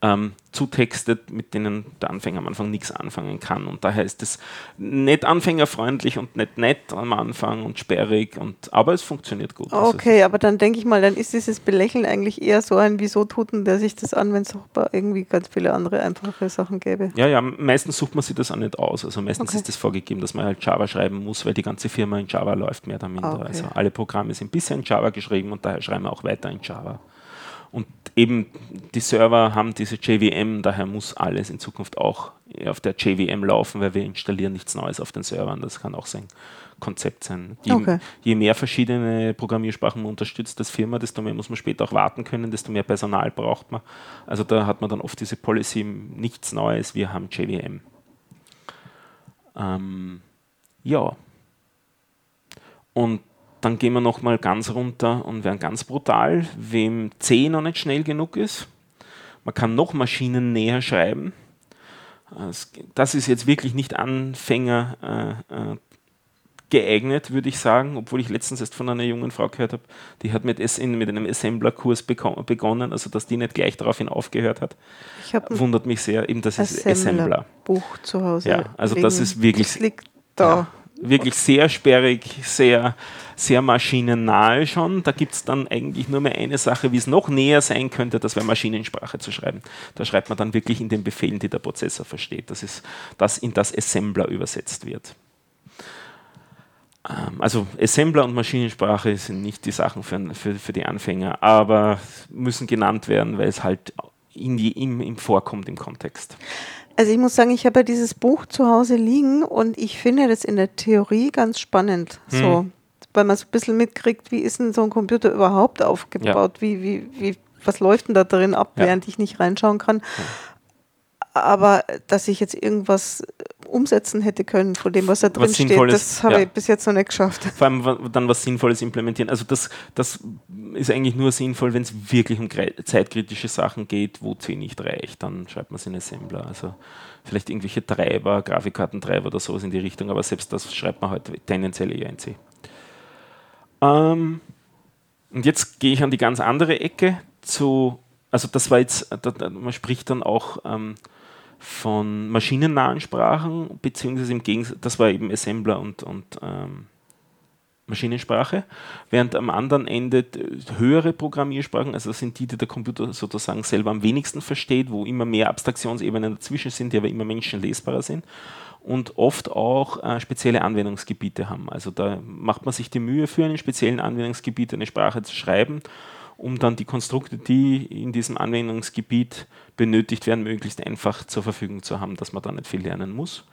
ähm, zutextet, mit denen der Anfänger am Anfang nichts anfangen kann. Und daher ist es nicht anfängerfreundlich und nicht nett am Anfang und sperrig, und, aber es funktioniert gut. Okay, aber dann denke ich mal, dann ist dieses Belächeln eigentlich eher so ein Wieso tut denn der sich das an, wenn es auch irgendwie ganz viele andere einfache Sachen gäbe? Ja, ja, meistens sucht man sich das auch nicht aus. Also meistens okay. ist es vorgegeben, dass man halt Java schreiben muss, weil die ganze Firma in Java läuft, mehr oder minder. Okay. Also alle Programme sind bisher in Java geschrieben und daher schreiben wir auch weiter in Java. Und eben die Server haben diese JVM, daher muss alles in Zukunft auch auf der JVM laufen, weil wir installieren nichts Neues auf den Servern. Das kann auch sein Konzept sein. Je, okay. je mehr verschiedene Programmiersprachen man unterstützt als Firma, desto mehr muss man später auch warten können, desto mehr Personal braucht man. Also da hat man dann oft diese Policy, nichts Neues, wir haben JVM. Ähm, ja. Und dann gehen wir nochmal ganz runter und werden ganz brutal, wem C noch nicht schnell genug ist. Man kann noch Maschinen näher schreiben. Das ist jetzt wirklich nicht Anfänger äh, äh, geeignet, würde ich sagen, obwohl ich letztens erst von einer jungen Frau gehört habe, die hat mit, mit einem Assembler-Kurs begonnen, also dass die nicht gleich daraufhin aufgehört hat. Wundert mich sehr, eben das ist Assembler. Buch zu Hause. Ja, also das ist wirklich. Das liegt da. Ja, wirklich sehr sperrig, sehr, sehr maschinennahe schon. Da gibt es dann eigentlich nur mehr eine Sache, wie es noch näher sein könnte, das wäre Maschinensprache zu schreiben. Da schreibt man dann wirklich in den Befehlen, die der Prozessor versteht. Das ist das in das Assembler übersetzt wird. Ähm, also Assembler und Maschinensprache sind nicht die Sachen für, für, für die Anfänger, aber müssen genannt werden, weil es halt in die, im, im vorkommt im Kontext. Also ich muss sagen, ich habe ja dieses Buch zu Hause liegen und ich finde das in der Theorie ganz spannend. Hm. So, weil man so ein bisschen mitkriegt, wie ist denn so ein Computer überhaupt aufgebaut? Ja. Wie, wie, wie, was läuft denn da drin ab, ja. während ich nicht reinschauen kann? Ja. Aber dass ich jetzt irgendwas umsetzen hätte können von dem, was da drin was steht, das habe ich bis jetzt noch nicht geschafft. Vor allem dann was Sinnvolles implementieren. Also das, das ist eigentlich nur sinnvoll, wenn es wirklich um zeitkritische Sachen geht, wo C nicht reicht, dann schreibt man es in Assembler. Also vielleicht irgendwelche Treiber, Grafikkartentreiber oder sowas in die Richtung, aber selbst das schreibt man heute tendenziell eher in C. Ähm, und jetzt gehe ich an die ganz andere Ecke zu, also das war jetzt, man spricht dann auch ähm, von maschinennahen Sprachen, beziehungsweise im Gegensatz, das war eben Assembler und, und ähm, Maschinensprache, während am anderen Ende höhere Programmiersprachen, also das sind die, die der Computer sozusagen selber am wenigsten versteht, wo immer mehr Abstraktionsebenen dazwischen sind, die aber immer menschenlesbarer sind und oft auch äh, spezielle Anwendungsgebiete haben. Also da macht man sich die Mühe für einen speziellen Anwendungsgebiet eine Sprache zu schreiben um dann die Konstrukte, die in diesem Anwendungsgebiet benötigt werden, möglichst einfach zur Verfügung zu haben, dass man da nicht viel lernen muss.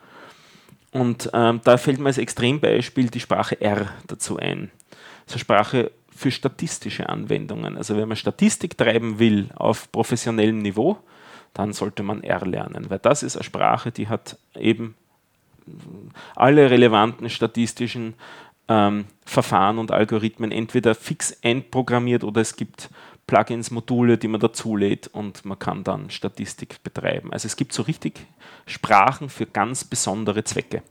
Und ähm, da fällt mir als Extrembeispiel die Sprache R dazu ein. Das ist eine Sprache für statistische Anwendungen. Also wenn man Statistik treiben will auf professionellem Niveau, dann sollte man R lernen, weil das ist eine Sprache, die hat eben alle relevanten statistischen ähm, Verfahren und Algorithmen entweder fix einprogrammiert oder es gibt Plugins, Module, die man dazulädt und man kann dann Statistik betreiben. Also es gibt so richtig Sprachen für ganz besondere Zwecke.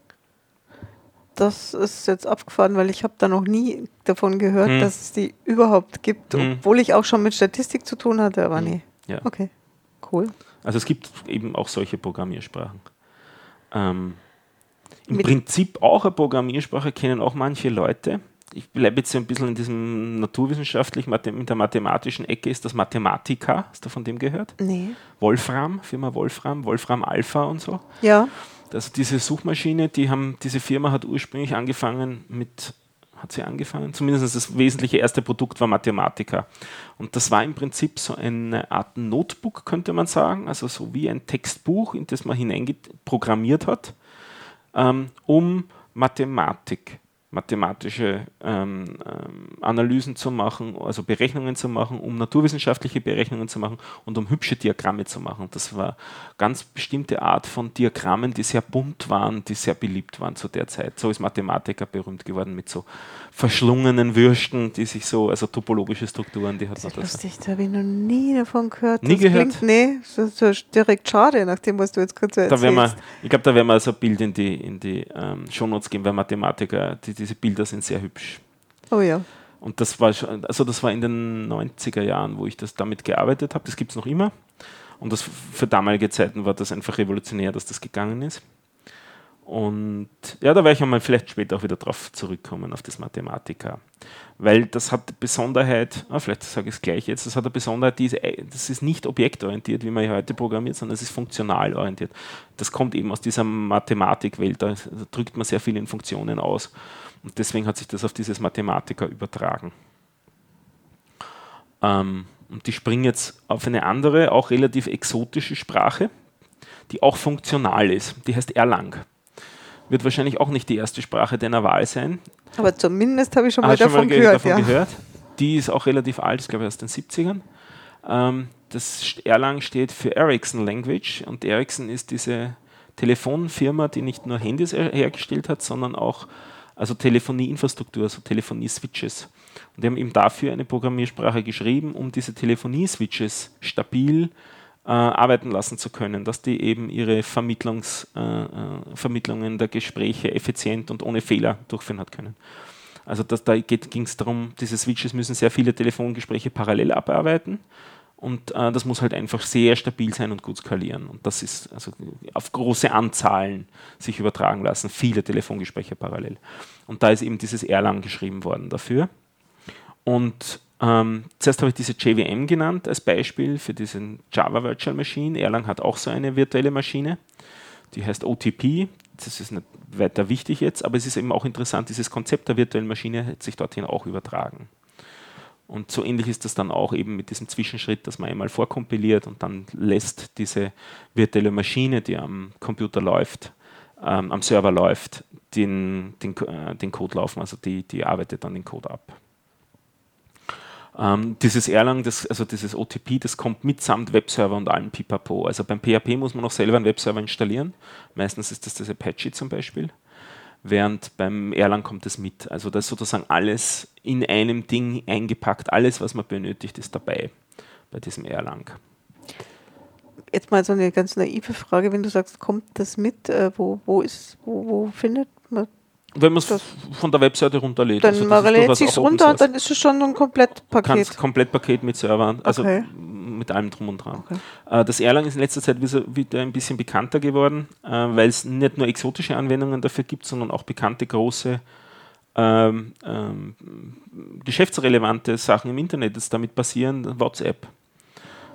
Das ist jetzt abgefahren, weil ich habe da noch nie davon gehört, hm. dass es die überhaupt gibt, hm. obwohl ich auch schon mit Statistik zu tun hatte, aber hm. nee. Ja. Okay, cool. Also es gibt eben auch solche Programmiersprachen. Ähm, im Prinzip auch eine Programmiersprache kennen auch manche Leute. Ich bleibe jetzt ein bisschen in diesem naturwissenschaftlichen, in der mathematischen Ecke ist das Mathematika. Hast du von dem gehört? Nee. Wolfram, Firma Wolfram, Wolfram Alpha und so. Ja. Also diese Suchmaschine, die haben, diese Firma hat ursprünglich angefangen mit, hat sie angefangen? Zumindest das wesentliche erste Produkt war Mathematika. Und das war im Prinzip so eine Art Notebook, könnte man sagen, also so wie ein Textbuch, in das man hineinprogrammiert hat um Mathematik, mathematische ähm, ähm, Analysen zu machen, also Berechnungen zu machen, um naturwissenschaftliche Berechnungen zu machen und um hübsche Diagramme zu machen. Das war eine ganz bestimmte Art von Diagrammen, die sehr bunt waren, die sehr beliebt waren zu der Zeit. So ist Mathematiker berühmt geworden mit so verschlungenen Würsten, die sich so, also topologische Strukturen, die hat das. Ist lustig, da habe ich noch nie davon gehört. Nie das gehört? Klingt, nee, das ist direkt schade, nach dem, was du jetzt gerade so erzählst. Da wir, ich glaube, da werden wir so ein Bild in die, in die ähm, Shownotes geben, weil Mathematiker, die, diese Bilder sind sehr hübsch. Oh ja. Und das war schon, also das war in den 90er Jahren, wo ich das damit gearbeitet habe. Das gibt es noch immer. Und das für damalige Zeiten war das einfach revolutionär, dass das gegangen ist. Und ja, da werde ich einmal vielleicht später auch wieder drauf zurückkommen, auf das Mathematiker. Weil das hat die Besonderheit, ah, vielleicht sage ich es gleich jetzt, das hat eine Besonderheit, die ist, äh, das ist nicht objektorientiert, wie man ja heute programmiert, sondern es ist funktional orientiert. Das kommt eben aus dieser Mathematikwelt, da, drückt man sehr viel in Funktionen aus. Und deswegen hat sich das auf dieses Mathematiker übertragen. Ähm, und ich springe jetzt auf eine andere, auch relativ exotische Sprache, die auch funktional ist. Die heißt Erlang wird wahrscheinlich auch nicht die erste Sprache deiner Wahl sein. Aber zumindest habe ich schon mal davon, schon mal gehört, davon ja. gehört. Die ist auch relativ alt, ich glaube aus den 70ern. Ähm, das Erlang steht für Ericsson Language und Ericsson ist diese Telefonfirma, die nicht nur Handys hergestellt hat, sondern auch also Telefonieinfrastruktur, also Telefonie-Switches. Und die haben eben dafür eine Programmiersprache geschrieben, um diese Telefonie-Switches stabil äh, arbeiten lassen zu können, dass die eben ihre Vermittlungs, äh, äh, Vermittlungen der Gespräche effizient und ohne Fehler durchführen hat können. Also das, da ging es darum, diese Switches müssen sehr viele Telefongespräche parallel abarbeiten Und äh, das muss halt einfach sehr stabil sein und gut skalieren. Und das ist also auf große Anzahlen sich übertragen lassen, viele Telefongespräche parallel. Und da ist eben dieses Erlang geschrieben worden dafür. Und ähm, zuerst habe ich diese JVM genannt als Beispiel für diesen Java Virtual Machine. Erlang hat auch so eine virtuelle Maschine, die heißt OTP. Das ist nicht weiter wichtig jetzt, aber es ist eben auch interessant, dieses Konzept der virtuellen Maschine hat sich dorthin auch übertragen. Und so ähnlich ist das dann auch eben mit diesem Zwischenschritt, dass man einmal vorkompiliert und dann lässt diese virtuelle Maschine, die am Computer läuft, ähm, am Server läuft, den, den, äh, den Code laufen. Also die, die arbeitet dann den Code ab. Ähm, dieses Erlang, das, also dieses OTP, das kommt mitsamt Webserver und allen Pipapo. Also beim PHP muss man noch selber einen Webserver installieren. Meistens ist das das Apache zum Beispiel. Während beim Erlang kommt es mit. Also da ist sozusagen alles in einem Ding eingepackt. Alles, was man benötigt, ist dabei bei diesem Erlang. Jetzt mal so eine ganz naive Frage, wenn du sagst, kommt das mit, äh, wo, wo, ist, wo, wo findet man wenn man es von der Webseite runterlädt. Dann also man lädt sich runter und dann ist es schon ein Komplettpaket. Komplettpaket mit Servern, also okay. mit allem drum und dran. Okay. Äh, das Erlang ist in letzter Zeit wieder ein bisschen bekannter geworden, äh, weil es nicht nur exotische Anwendungen dafür gibt, sondern auch bekannte große ähm, ähm, geschäftsrelevante Sachen im Internet, das damit passieren, WhatsApp.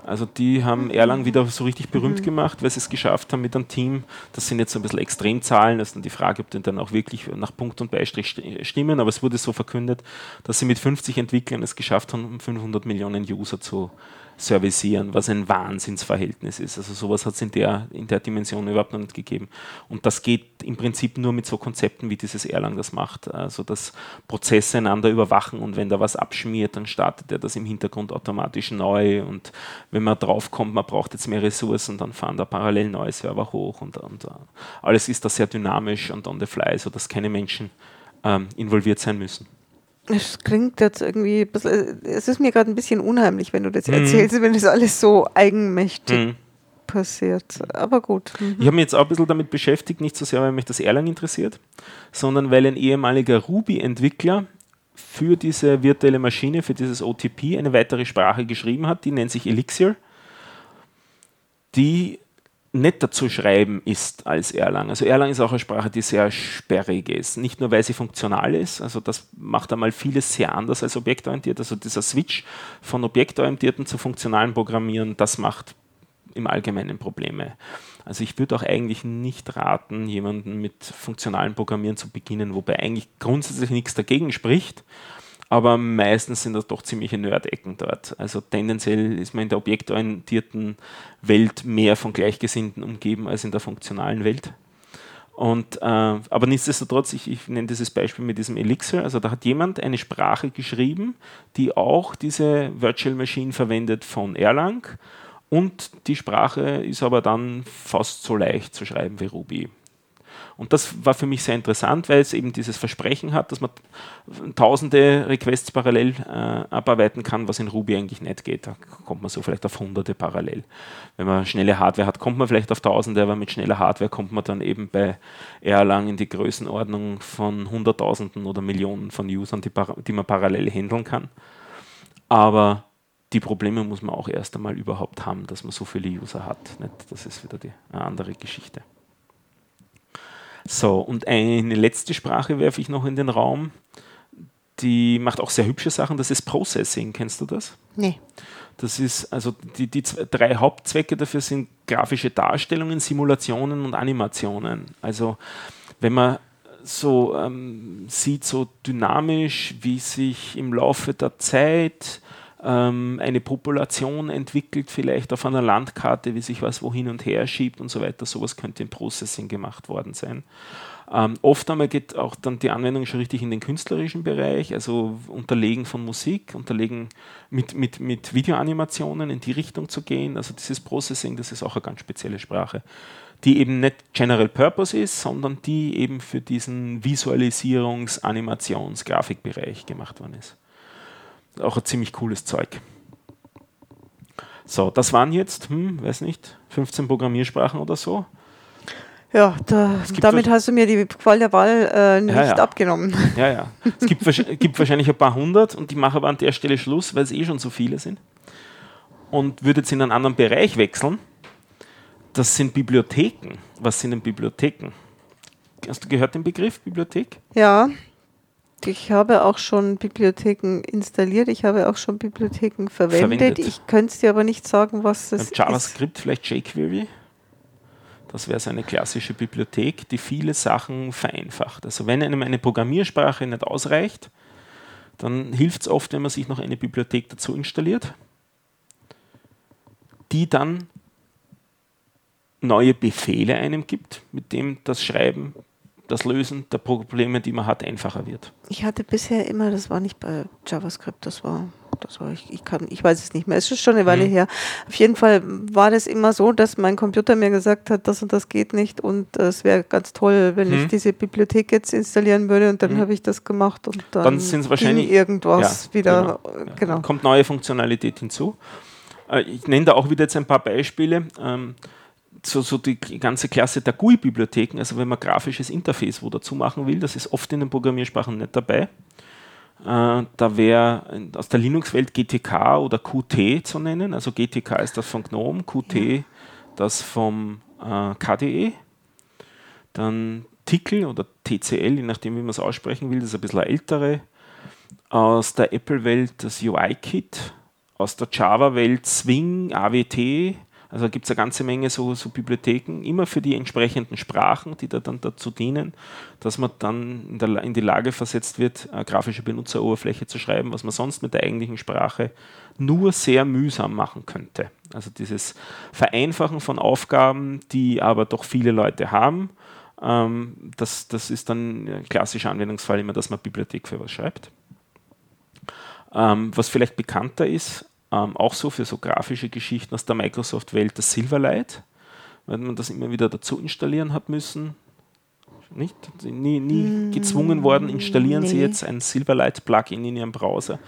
Also die haben Erlang wieder so richtig berühmt mhm. gemacht, weil sie es geschafft haben mit einem Team. Das sind jetzt so ein bisschen Extremzahlen. Das ist dann die Frage, ob die dann auch wirklich nach Punkt und Beistrich stimmen. Aber es wurde so verkündet, dass sie mit 50 Entwicklern es geschafft haben, 500 Millionen User zu servicieren, was ein Wahnsinnsverhältnis ist. Also sowas hat es in der, in der Dimension überhaupt noch nicht gegeben. Und das geht im Prinzip nur mit so Konzepten, wie dieses Erlang das macht. Also dass Prozesse einander überwachen und wenn da was abschmiert, dann startet er das im Hintergrund automatisch neu und wenn man draufkommt, man braucht jetzt mehr Ressourcen, dann fahren da parallel neue Server hoch und, und uh, alles ist da sehr dynamisch und on the fly, sodass keine Menschen ähm, involviert sein müssen. Es klingt jetzt irgendwie, es ist mir gerade ein bisschen unheimlich, wenn du das mhm. erzählst, wenn das alles so eigenmächtig mhm. passiert. Aber gut. Mhm. Ich habe mich jetzt auch ein bisschen damit beschäftigt, nicht so sehr, weil mich das Erlang interessiert, sondern weil ein ehemaliger Ruby-Entwickler für diese virtuelle Maschine, für dieses OTP, eine weitere Sprache geschrieben hat, die nennt sich Elixir. Die netter zu schreiben ist als Erlang. Also Erlang ist auch eine Sprache, die sehr sperrig ist. Nicht nur, weil sie funktional ist, also das macht einmal vieles sehr anders als objektorientiert. Also dieser Switch von objektorientierten zu funktionalen Programmieren, das macht im Allgemeinen Probleme. Also ich würde auch eigentlich nicht raten, jemanden mit funktionalen Programmieren zu beginnen, wobei eigentlich grundsätzlich nichts dagegen spricht aber meistens sind das doch ziemliche Nerd-Ecken dort. Also tendenziell ist man in der objektorientierten Welt mehr von Gleichgesinnten umgeben als in der funktionalen Welt. Und, äh, aber nichtsdestotrotz, ich, ich nenne dieses Beispiel mit diesem Elixir, also da hat jemand eine Sprache geschrieben, die auch diese Virtual Machine verwendet von Erlang und die Sprache ist aber dann fast so leicht zu schreiben wie Ruby. Und das war für mich sehr interessant, weil es eben dieses Versprechen hat, dass man tausende Requests parallel äh, abarbeiten kann, was in Ruby eigentlich nicht geht. Da kommt man so vielleicht auf hunderte parallel. Wenn man schnelle Hardware hat, kommt man vielleicht auf tausende, aber mit schneller Hardware kommt man dann eben bei Erlang in die Größenordnung von hunderttausenden oder Millionen von Usern, die, die man parallel handeln kann. Aber die Probleme muss man auch erst einmal überhaupt haben, dass man so viele User hat. Das ist wieder die, andere Geschichte. So, und eine letzte Sprache werfe ich noch in den Raum. Die macht auch sehr hübsche Sachen. Das ist Processing. Kennst du das? Nee. Das ist, also die, die zwei, drei Hauptzwecke dafür sind grafische Darstellungen, Simulationen und Animationen. Also, wenn man so ähm, sieht, so dynamisch, wie sich im Laufe der Zeit ähm, eine Population entwickelt, vielleicht auf einer Landkarte, wie sich was wohin und her schiebt und so weiter. Sowas könnte im Processing gemacht worden sein. Ähm, oft einmal geht auch dann die Anwendung schon richtig in den künstlerischen Bereich, also Unterlegen von Musik, Unterlegen mit, mit, mit Videoanimationen in die Richtung zu gehen. Also dieses Processing, das ist auch eine ganz spezielle Sprache, die eben nicht General Purpose ist, sondern die eben für diesen Visualisierungs-, Animations-, Grafikbereich gemacht worden ist auch ein ziemlich cooles Zeug. So, das waren jetzt, hm, weiß nicht, 15 Programmiersprachen oder so. Ja, da, damit hast du mir die Qual der Wahl äh, nicht ja, ja. abgenommen. Ja, ja. Es gibt, gibt, wahrscheinlich ein paar hundert und ich mache aber an der Stelle Schluss, weil es eh schon so viele sind. und würde jetzt in einen anderen Bereich wechseln. Das sind Bibliotheken. Was sind denn Bibliotheken? Hast du gehört den Begriff Bibliothek? Ja, ich habe auch schon Bibliotheken installiert, ich habe auch schon Bibliotheken verwendet. verwendet. Ich könnte es dir aber nicht sagen, was es ist. JavaScript, vielleicht jQuery? Das wäre so eine klassische Bibliothek, die viele Sachen vereinfacht. Also wenn einem eine Programmiersprache nicht ausreicht, dann hilft es oft, wenn man sich noch eine Bibliothek dazu installiert, die dann neue Befehle einem gibt, mit dem das Schreiben das Lösen der Probleme, die man hat, einfacher wird. Ich hatte bisher immer, das war nicht bei JavaScript, das war, das war ich, ich kann, ich weiß es nicht mehr, es ist schon eine Weile mhm. her. Auf jeden Fall war das immer so, dass mein Computer mir gesagt hat, das und das geht nicht und äh, es wäre ganz toll, wenn mhm. ich diese Bibliothek jetzt installieren würde und dann mhm. habe ich das gemacht und dann, dann sind es wahrscheinlich irgendwas ja, wieder, genau. genau. Kommt neue Funktionalität hinzu. Äh, ich nenne da auch wieder jetzt ein paar Beispiele. So, so die ganze Klasse der GUI-Bibliotheken, also wenn man grafisches Interface wo dazu machen will, das ist oft in den Programmiersprachen nicht dabei. Äh, da wäre aus der Linux-Welt GTK oder Qt zu nennen. Also GTK ist das von GNOME, Qt ja. das vom äh, KDE. Dann Tickle oder TCL, je nachdem, wie man es aussprechen will, das ist ein bisschen ältere. Aus der Apple-Welt das UI-Kit. Aus der Java-Welt Swing, AWT, also gibt es eine ganze Menge so, so, Bibliotheken, immer für die entsprechenden Sprachen, die da dann dazu dienen, dass man dann in, der, in die Lage versetzt wird, eine grafische Benutzeroberfläche zu schreiben, was man sonst mit der eigentlichen Sprache nur sehr mühsam machen könnte. Also dieses Vereinfachen von Aufgaben, die aber doch viele Leute haben, ähm, das, das ist dann ein klassischer Anwendungsfall immer, dass man Bibliothek für was schreibt. Ähm, was vielleicht bekannter ist, ähm, auch so für so grafische Geschichten aus der Microsoft-Welt das Silverlight, weil man das immer wieder dazu installieren hat müssen. Nicht? Nie, nie mm, gezwungen worden, installieren nee. Sie jetzt ein Silverlight-Plugin in Ihrem Browser,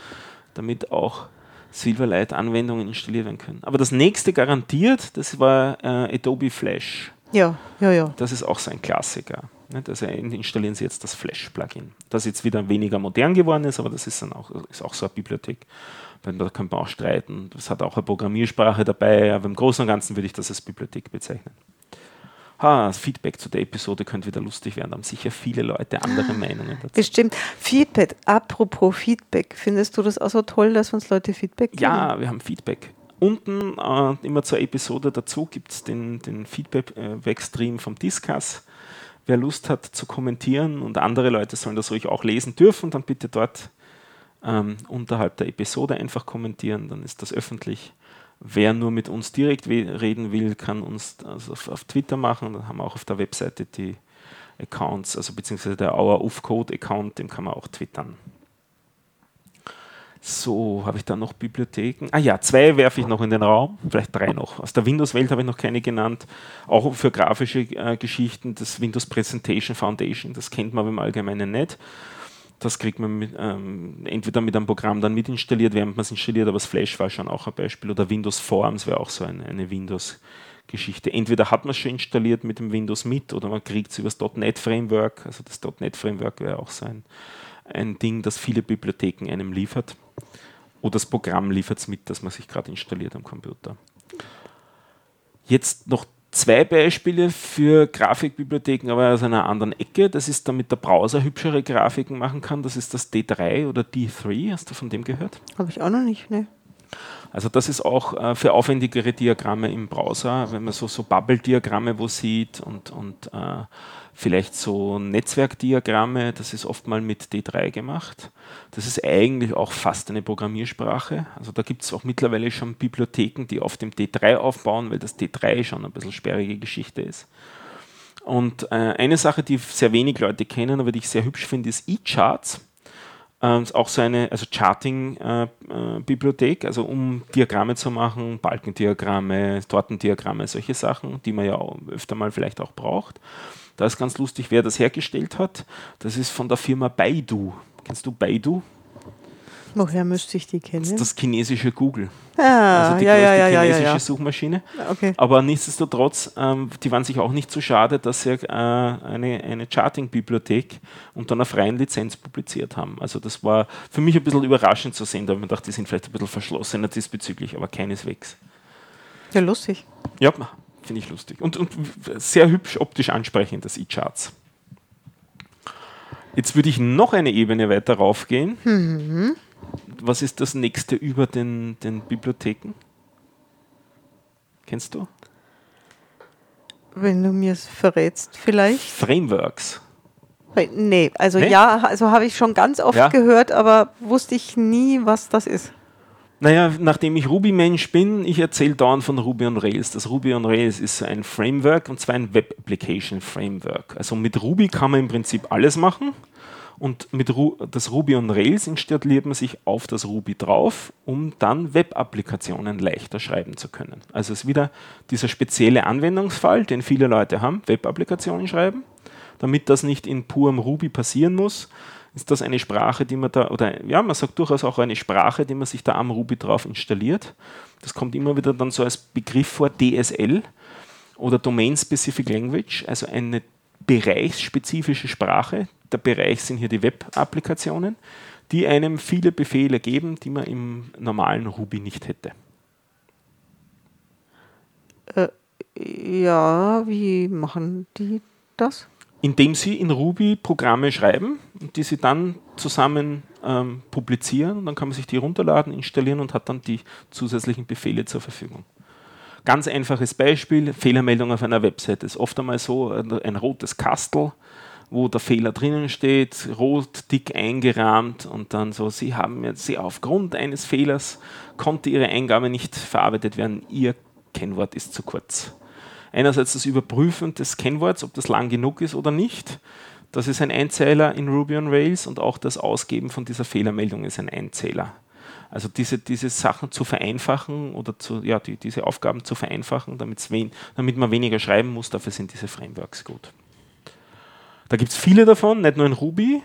damit auch Silverlight-Anwendungen installiert werden können. Aber das nächste garantiert, das war äh, Adobe Flash. Ja, ja, ja. Das ist auch so ein Klassiker. Also installieren Sie jetzt das Flash-Plugin, das jetzt wieder weniger modern geworden ist, aber das ist dann auch, ist auch so eine Bibliothek da könnte man auch streiten. Das hat auch eine Programmiersprache dabei, aber im Großen und Ganzen würde ich das als Bibliothek bezeichnen. Ha, das Feedback zu der Episode könnte wieder lustig werden. Da haben sicher viele Leute andere Meinungen dazu. Bestimmt. Feedback, apropos Feedback, findest du das auch so toll, dass uns Leute Feedback geben? Ja, wir haben Feedback. Unten äh, immer zur Episode dazu gibt es den, den Feedback-Stream vom Discuss. Wer Lust hat zu kommentieren und andere Leute sollen das ruhig auch lesen dürfen, dann bitte dort ähm, unterhalb der Episode einfach kommentieren, dann ist das öffentlich. Wer nur mit uns direkt reden will, kann uns also auf, auf, Twitter machen. Dann haben wir auch auf der Webseite die Accounts, also beziehungsweise der Our Code Account, dem kann man auch twittern. So, habe ich da noch Bibliotheken? Ah ja, zwei werfe ich noch in den Raum, vielleicht drei noch. Aus der Windows-Welt habe ich noch keine genannt. Auch für grafische äh, Geschichten, das Windows Presentation Foundation, das kennt man im Allgemeinen nicht. Das kriegt man mit, ähm, entweder mit einem Programm dann mit installiert, während man es installiert, aber das Flash war schon auch ein Beispiel. Oder Windows Forms wäre auch so eine, eine Windows-Geschichte. Entweder hat man es schon installiert mit dem Windows mit oder man kriegt es über das .NET Framework. Also das .NET Framework wäre auch so ein, ein Ding, das viele Bibliotheken einem liefert. Oder das Programm liefert es mit, das man sich gerade installiert am Computer. Jetzt noch zwei Beispiele für Grafikbibliotheken, aber aus einer anderen Ecke. Das ist, damit der Browser hübschere Grafiken machen kann. Das ist das D3 oder D3. Hast du von dem gehört? Habe ich auch noch nicht, ne. Also das ist auch äh, für aufwendigere Diagramme im Browser, wenn man so, so Bubble-Diagramme wo sieht und, und äh, vielleicht so Netzwerkdiagramme, das ist oft mal mit D3 gemacht. Das ist eigentlich auch fast eine Programmiersprache. Also da gibt es auch mittlerweile schon Bibliotheken, die auf dem D3 aufbauen, weil das D3 schon ein bisschen sperrige Geschichte ist. Und äh, eine Sache, die sehr wenig Leute kennen, aber die ich sehr hübsch finde, ist eCharts. Ähm, auch so eine also Charting-Bibliothek, äh, äh, also um Diagramme zu machen, Balkendiagramme, Tortendiagramme, solche Sachen, die man ja öfter mal vielleicht auch braucht. Da ist ganz lustig, wer das hergestellt hat. Das ist von der Firma Baidu. Kennst du Baidu? Woher müsste ich die kennen? Das ist das chinesische Google. Ah, also die ja, ja, ja, chinesische ja, ja. Suchmaschine. Okay. Aber nichtsdestotrotz, ähm, die waren sich auch nicht so schade, dass sie äh, eine, eine Charting-Bibliothek unter einer freien Lizenz publiziert haben. Also das war für mich ein bisschen überraschend zu sehen. Da habe ich mir gedacht, die sind vielleicht ein bisschen verschlossener diesbezüglich, aber keineswegs. Ja, lustig. Ja, finde ich lustig. Und, und sehr hübsch optisch ansprechend, das E-Charts. Jetzt würde ich noch eine Ebene weiter raufgehen. Mhm. Was ist das nächste über den, den Bibliotheken? Kennst du? Wenn du mir es verrätst, vielleicht. Frameworks. Nee, also nee? ja, also habe ich schon ganz oft ja? gehört, aber wusste ich nie, was das ist. Naja, nachdem ich Ruby-Mensch bin, ich erzähle dauernd von Ruby on Rails. Das Ruby on Rails ist ein Framework und zwar ein Web Application Framework. Also mit Ruby kann man im Prinzip alles machen und mit Ru das Ruby on Rails installiert man sich auf das Ruby drauf, um dann Web-Applikationen leichter schreiben zu können. Also es ist wieder dieser spezielle Anwendungsfall, den viele Leute haben, Web-Applikationen schreiben. Damit das nicht in purem Ruby passieren muss, ist das eine Sprache, die man da, oder ja, man sagt durchaus auch eine Sprache, die man sich da am Ruby drauf installiert. Das kommt immer wieder dann so als Begriff vor, DSL oder Domain Specific Language, also eine bereichsspezifische Sprache. Der Bereich sind hier die Web-Applikationen, die einem viele Befehle geben, die man im normalen Ruby nicht hätte. Äh, ja, wie machen die das? Indem sie in Ruby Programme schreiben, die sie dann zusammen ähm, publizieren. Dann kann man sich die runterladen, installieren und hat dann die zusätzlichen Befehle zur Verfügung. Ganz einfaches Beispiel, Fehlermeldung auf einer Webseite. ist oft einmal so ein, ein rotes Kastel, wo der Fehler drinnen steht, rot, dick eingerahmt und dann so, Sie haben jetzt, Sie aufgrund eines Fehlers konnte Ihre Eingabe nicht verarbeitet werden, Ihr Kennwort ist zu kurz. Einerseits das Überprüfen des Kennworts, ob das lang genug ist oder nicht. Das ist ein Einzähler in Ruby on Rails und auch das Ausgeben von dieser Fehlermeldung ist ein Einzähler. Also diese, diese Sachen zu vereinfachen oder zu, ja, die, diese Aufgaben zu vereinfachen, wen, damit man weniger schreiben muss, dafür sind diese Frameworks gut. Da gibt es viele davon, nicht nur in Ruby.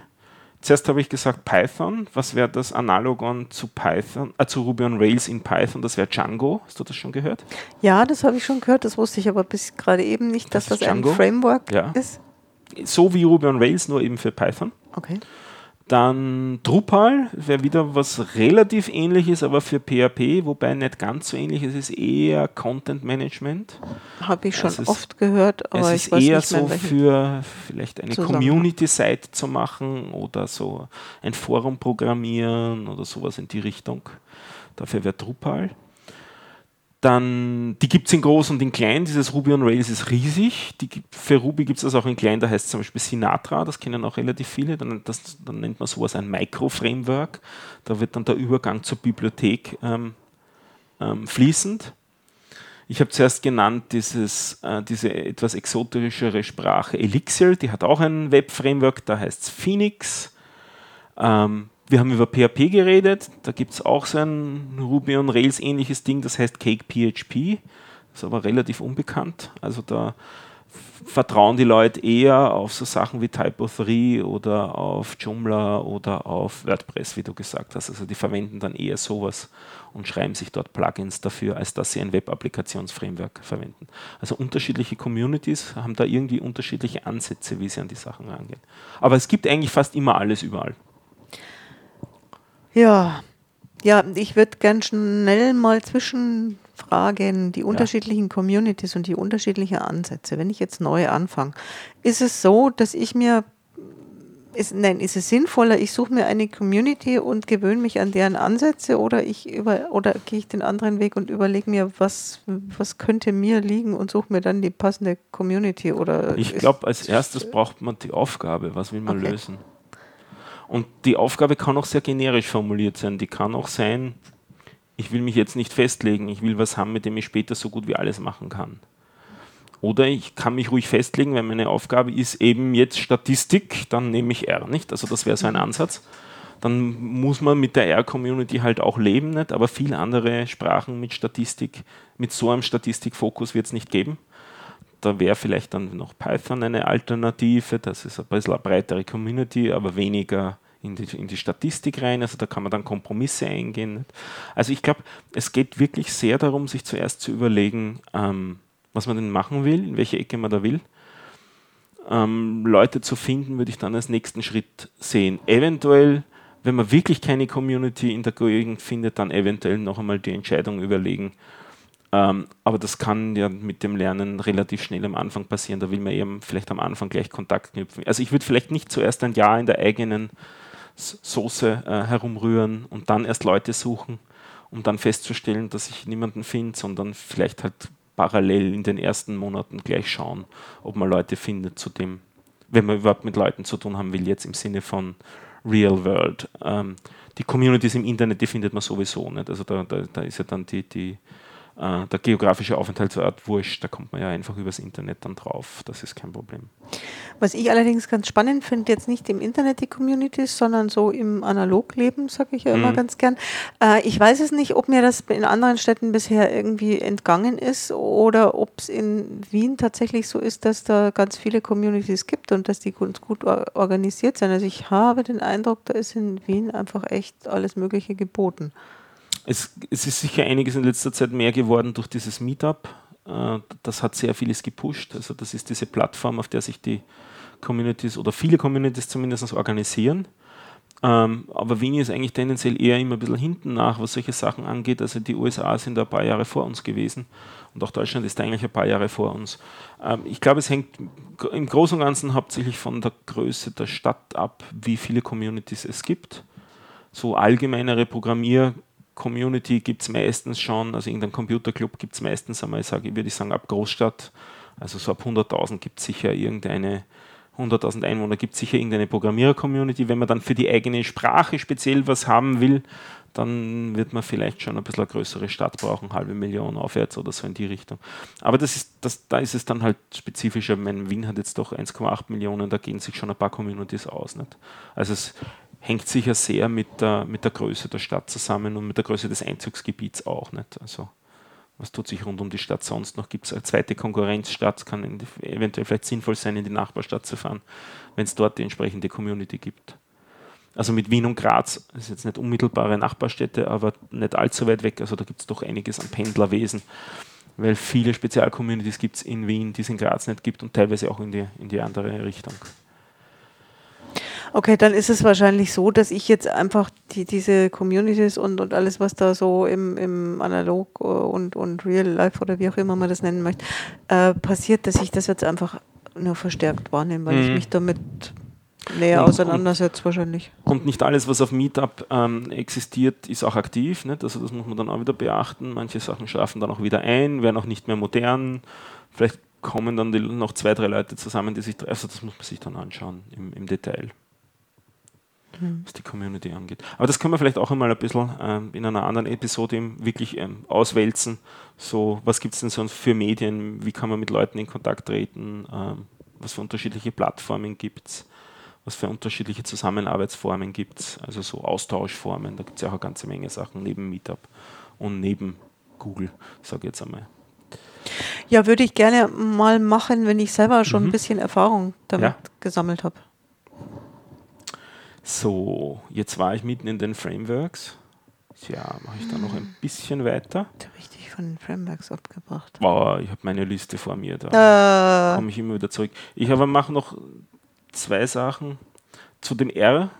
Zuerst habe ich gesagt Python. Was wäre das Analogon zu Python, äh, zu Ruby on Rails in Python? Das wäre Django. Hast du das schon gehört? Ja, das habe ich schon gehört. Das wusste ich aber bis gerade eben nicht, dass das, das ein Framework ja. ist. So wie Ruby on Rails, nur eben für Python. Okay. Dann Drupal wäre wieder was relativ ähnliches, aber für PHP, wobei nicht ganz so ähnlich. Es ist eher Content Management. Habe ich schon also oft gehört, aber es ist eher so für vielleicht eine Community-Seite zu machen oder so ein Forum programmieren oder sowas in die Richtung. Dafür wäre Drupal. Dann, die gibt es in groß und in klein. Dieses Ruby on Rails ist riesig. Die, für Ruby gibt es das auch in klein, da heißt es zum Beispiel Sinatra, das kennen auch relativ viele. Dann, das, dann nennt man sowas ein Micro-Framework. Da wird dann der Übergang zur Bibliothek ähm, ähm, fließend. Ich habe zuerst genannt dieses, äh, diese etwas exoterischere Sprache Elixir, die hat auch ein Web-Framework, da heißt es Phoenix. Ähm, wir haben über PHP geredet, da gibt es auch so ein Ruby on Rails ähnliches Ding, das heißt Cake PHP, ist aber relativ unbekannt. Also da vertrauen die Leute eher auf so Sachen wie Typo3 oder auf Joomla oder auf WordPress, wie du gesagt hast. Also die verwenden dann eher sowas und schreiben sich dort Plugins dafür, als dass sie ein Web-Applikationsframework verwenden. Also unterschiedliche Communities haben da irgendwie unterschiedliche Ansätze, wie sie an die Sachen rangehen. Aber es gibt eigentlich fast immer alles überall. Ja, ja, ich würde ganz schnell mal zwischenfragen, die unterschiedlichen ja. Communities und die unterschiedlichen Ansätze. Wenn ich jetzt neu anfange, ist es so, dass ich mir, ist, nein, ist es sinnvoller, ich suche mir eine Community und gewöhne mich an deren Ansätze oder ich über, oder gehe ich den anderen Weg und überlege mir, was, was könnte mir liegen und suche mir dann die passende Community oder Ich glaube, als erstes braucht man die Aufgabe, was will man okay. lösen? Und die Aufgabe kann auch sehr generisch formuliert sein. Die kann auch sein, ich will mich jetzt nicht festlegen, ich will was haben, mit dem ich später so gut wie alles machen kann. Oder ich kann mich ruhig festlegen, wenn meine Aufgabe ist eben jetzt Statistik, dann nehme ich R, nicht? Also das wäre so ein mhm. Ansatz. Dann muss man mit der R-Community halt auch leben, nicht? Aber viele andere Sprachen mit Statistik, mit so einem Statistikfokus wird es nicht geben. Da wäre vielleicht dann noch Python eine Alternative, das ist ein bisschen eine breitere Community, aber weniger in die, in die Statistik rein, also da kann man dann Kompromisse eingehen. Also ich glaube, es geht wirklich sehr darum, sich zuerst zu überlegen, ähm, was man denn machen will, in welche Ecke man da will. Ähm, Leute zu finden, würde ich dann als nächsten Schritt sehen. Eventuell, wenn man wirklich keine Community in der Gegend findet, dann eventuell noch einmal die Entscheidung überlegen. Ähm, aber das kann ja mit dem Lernen relativ schnell am Anfang passieren. Da will man eben vielleicht am Anfang gleich Kontakt knüpfen. Also ich würde vielleicht nicht zuerst ein Jahr in der eigenen Soße äh, herumrühren und dann erst Leute suchen, um dann festzustellen, dass ich niemanden finde, sondern vielleicht halt parallel in den ersten Monaten gleich schauen, ob man Leute findet, zu dem, wenn man überhaupt mit Leuten zu tun haben will, jetzt im Sinne von Real World. Ähm, die Communities im Internet, die findet man sowieso nicht. Also da, da, da ist ja dann die, die äh, der geografische Aufenthaltsort wurscht, da kommt man ja einfach übers Internet dann drauf, das ist kein Problem. Was ich allerdings ganz spannend finde, jetzt nicht im Internet die Communities, sondern so im Analogleben, sage ich ja immer mhm. ganz gern. Äh, ich weiß es nicht, ob mir das in anderen Städten bisher irgendwie entgangen ist oder ob es in Wien tatsächlich so ist, dass da ganz viele Communities gibt und dass die ganz gut organisiert sind. Also ich habe den Eindruck, da ist in Wien einfach echt alles Mögliche geboten. Es, es, ist sicher einiges in letzter Zeit mehr geworden durch dieses Meetup. Äh, das hat sehr vieles gepusht. Also das ist diese Plattform, auf der sich die Communities oder viele Communities zumindest organisieren. Ähm, aber Wien ist eigentlich tendenziell eher immer ein bisschen hinten nach, was solche Sachen angeht. Also die USA sind ein paar Jahre vor uns gewesen und auch Deutschland ist eigentlich ein paar Jahre vor uns. Ähm, ich glaube, es hängt im Großen und Ganzen hauptsächlich von der Größe der Stadt ab, wie viele Communities es gibt. So allgemeinere Programmier- Community gibt es meistens schon, also irgendein Computerclub gibt es meistens einmal, sage, würde ich sagen, ab Großstadt, also so ab 100.000 gibt es sicher irgendeine, 100.000 Einwohner gibt es sicher irgendeine Programmierer-Community. Wenn man dann für die eigene Sprache speziell was haben will, dann wird man vielleicht schon ein bisschen eine größere Stadt brauchen, halbe Million aufwärts oder so in die Richtung. Aber das ist, das, da ist es dann halt spezifischer. Mein Wien hat jetzt doch 1,8 Millionen, da gehen sich schon ein paar Communities aus. Nicht? Also es hängt sicher sehr mit der, mit der Größe der Stadt zusammen und mit der Größe des Einzugsgebiets auch. Nicht? Also, was tut sich rund um die Stadt sonst noch? Gibt es eine zweite Konkurrenzstadt? Kann eventuell vielleicht sinnvoll sein, in die Nachbarstadt zu fahren, wenn es dort die entsprechende Community gibt. Also mit Wien und Graz, das ist jetzt nicht unmittelbare Nachbarstädte, aber nicht allzu weit weg. Also da gibt es doch einiges an Pendlerwesen, weil viele Spezialcommunities gibt es in Wien, die es in Graz nicht gibt und teilweise auch in die, in die andere Richtung. Okay, dann ist es wahrscheinlich so, dass ich jetzt einfach die, diese Communities und, und alles, was da so im, im Analog und, und Real Life oder wie auch immer man das nennen möchte, äh, passiert, dass ich das jetzt einfach nur verstärkt wahrnehme, weil mhm. ich mich damit näher und, auseinandersetze wahrscheinlich. Und nicht alles, was auf Meetup ähm, existiert, ist auch aktiv. Nicht? Also das muss man dann auch wieder beachten. Manche Sachen schlafen dann auch wieder ein, werden auch nicht mehr modern. Vielleicht kommen dann die, noch zwei, drei Leute zusammen, die sich. Also das muss man sich dann anschauen im, im Detail mhm. was die Community angeht. Aber das können wir vielleicht auch einmal ein bisschen ähm, in einer anderen Episode wirklich ähm, auswälzen. So, was gibt es denn sonst für Medien? Wie kann man mit Leuten in Kontakt treten? Ähm, was für unterschiedliche Plattformen gibt es? Was für unterschiedliche Zusammenarbeitsformen gibt es? Also so Austauschformen, da gibt es ja auch eine ganze Menge Sachen neben Meetup und neben Google, sage ich jetzt einmal. Ja, würde ich gerne mal machen, wenn ich selber schon mhm. ein bisschen Erfahrung damit ja. gesammelt habe. So, jetzt war ich mitten in den Frameworks. Tja, mache ich da noch ein bisschen weiter. Richtig von den Frameworks abgebracht. Wow, ich habe meine Liste vor mir, da äh. komme ich immer wieder zurück. Ich aber mache noch zwei Sachen zu dem R,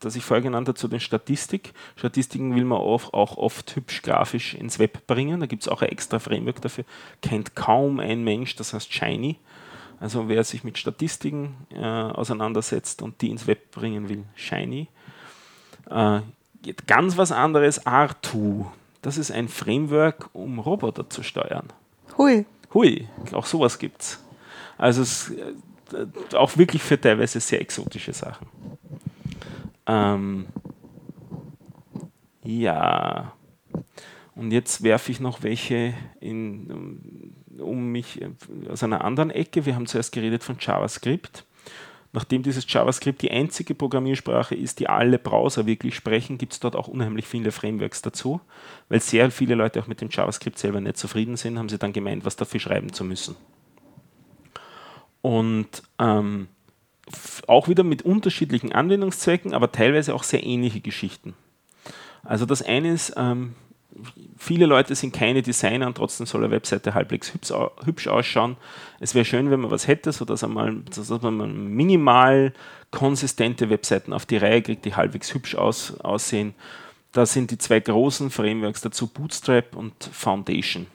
das ich vorher genannt habe, zu den Statistik. Statistiken will man auch, auch oft hübsch grafisch ins Web bringen. Da gibt es auch ein extra Framework dafür. Kennt kaum ein Mensch, das heißt Shiny. Also wer sich mit Statistiken äh, auseinandersetzt und die ins Web bringen will, Shiny. Äh, ganz was anderes, R2. Das ist ein Framework, um Roboter zu steuern. Hui. Hui, auch sowas gibt es. Also es, äh, auch wirklich für teilweise sehr exotische Sachen. Ähm, ja. Und jetzt werfe ich noch welche in, um mich äh, aus einer anderen Ecke. Wir haben zuerst geredet von JavaScript. Nachdem dieses JavaScript die einzige Programmiersprache ist, die alle Browser wirklich sprechen, gibt es dort auch unheimlich viele Frameworks dazu. Weil sehr viele Leute auch mit dem JavaScript selber nicht zufrieden sind, haben sie dann gemeint, was dafür schreiben zu müssen. Und ähm, auch wieder mit unterschiedlichen Anwendungszwecken, aber teilweise auch sehr ähnliche Geschichten. Also das eine ist, ähm, viele Leute sind keine Designer und trotzdem soll eine Webseite halbwegs hübsch, ausschauen. Es wäre schön, wenn man was hätte, sodass man, dass man minimal konsistente Webseiten auf die Reihe kriegt, die halbwegs hübsch aus, aussehen. Da sind die zwei großen Frameworks dazu Bootstrap und Foundation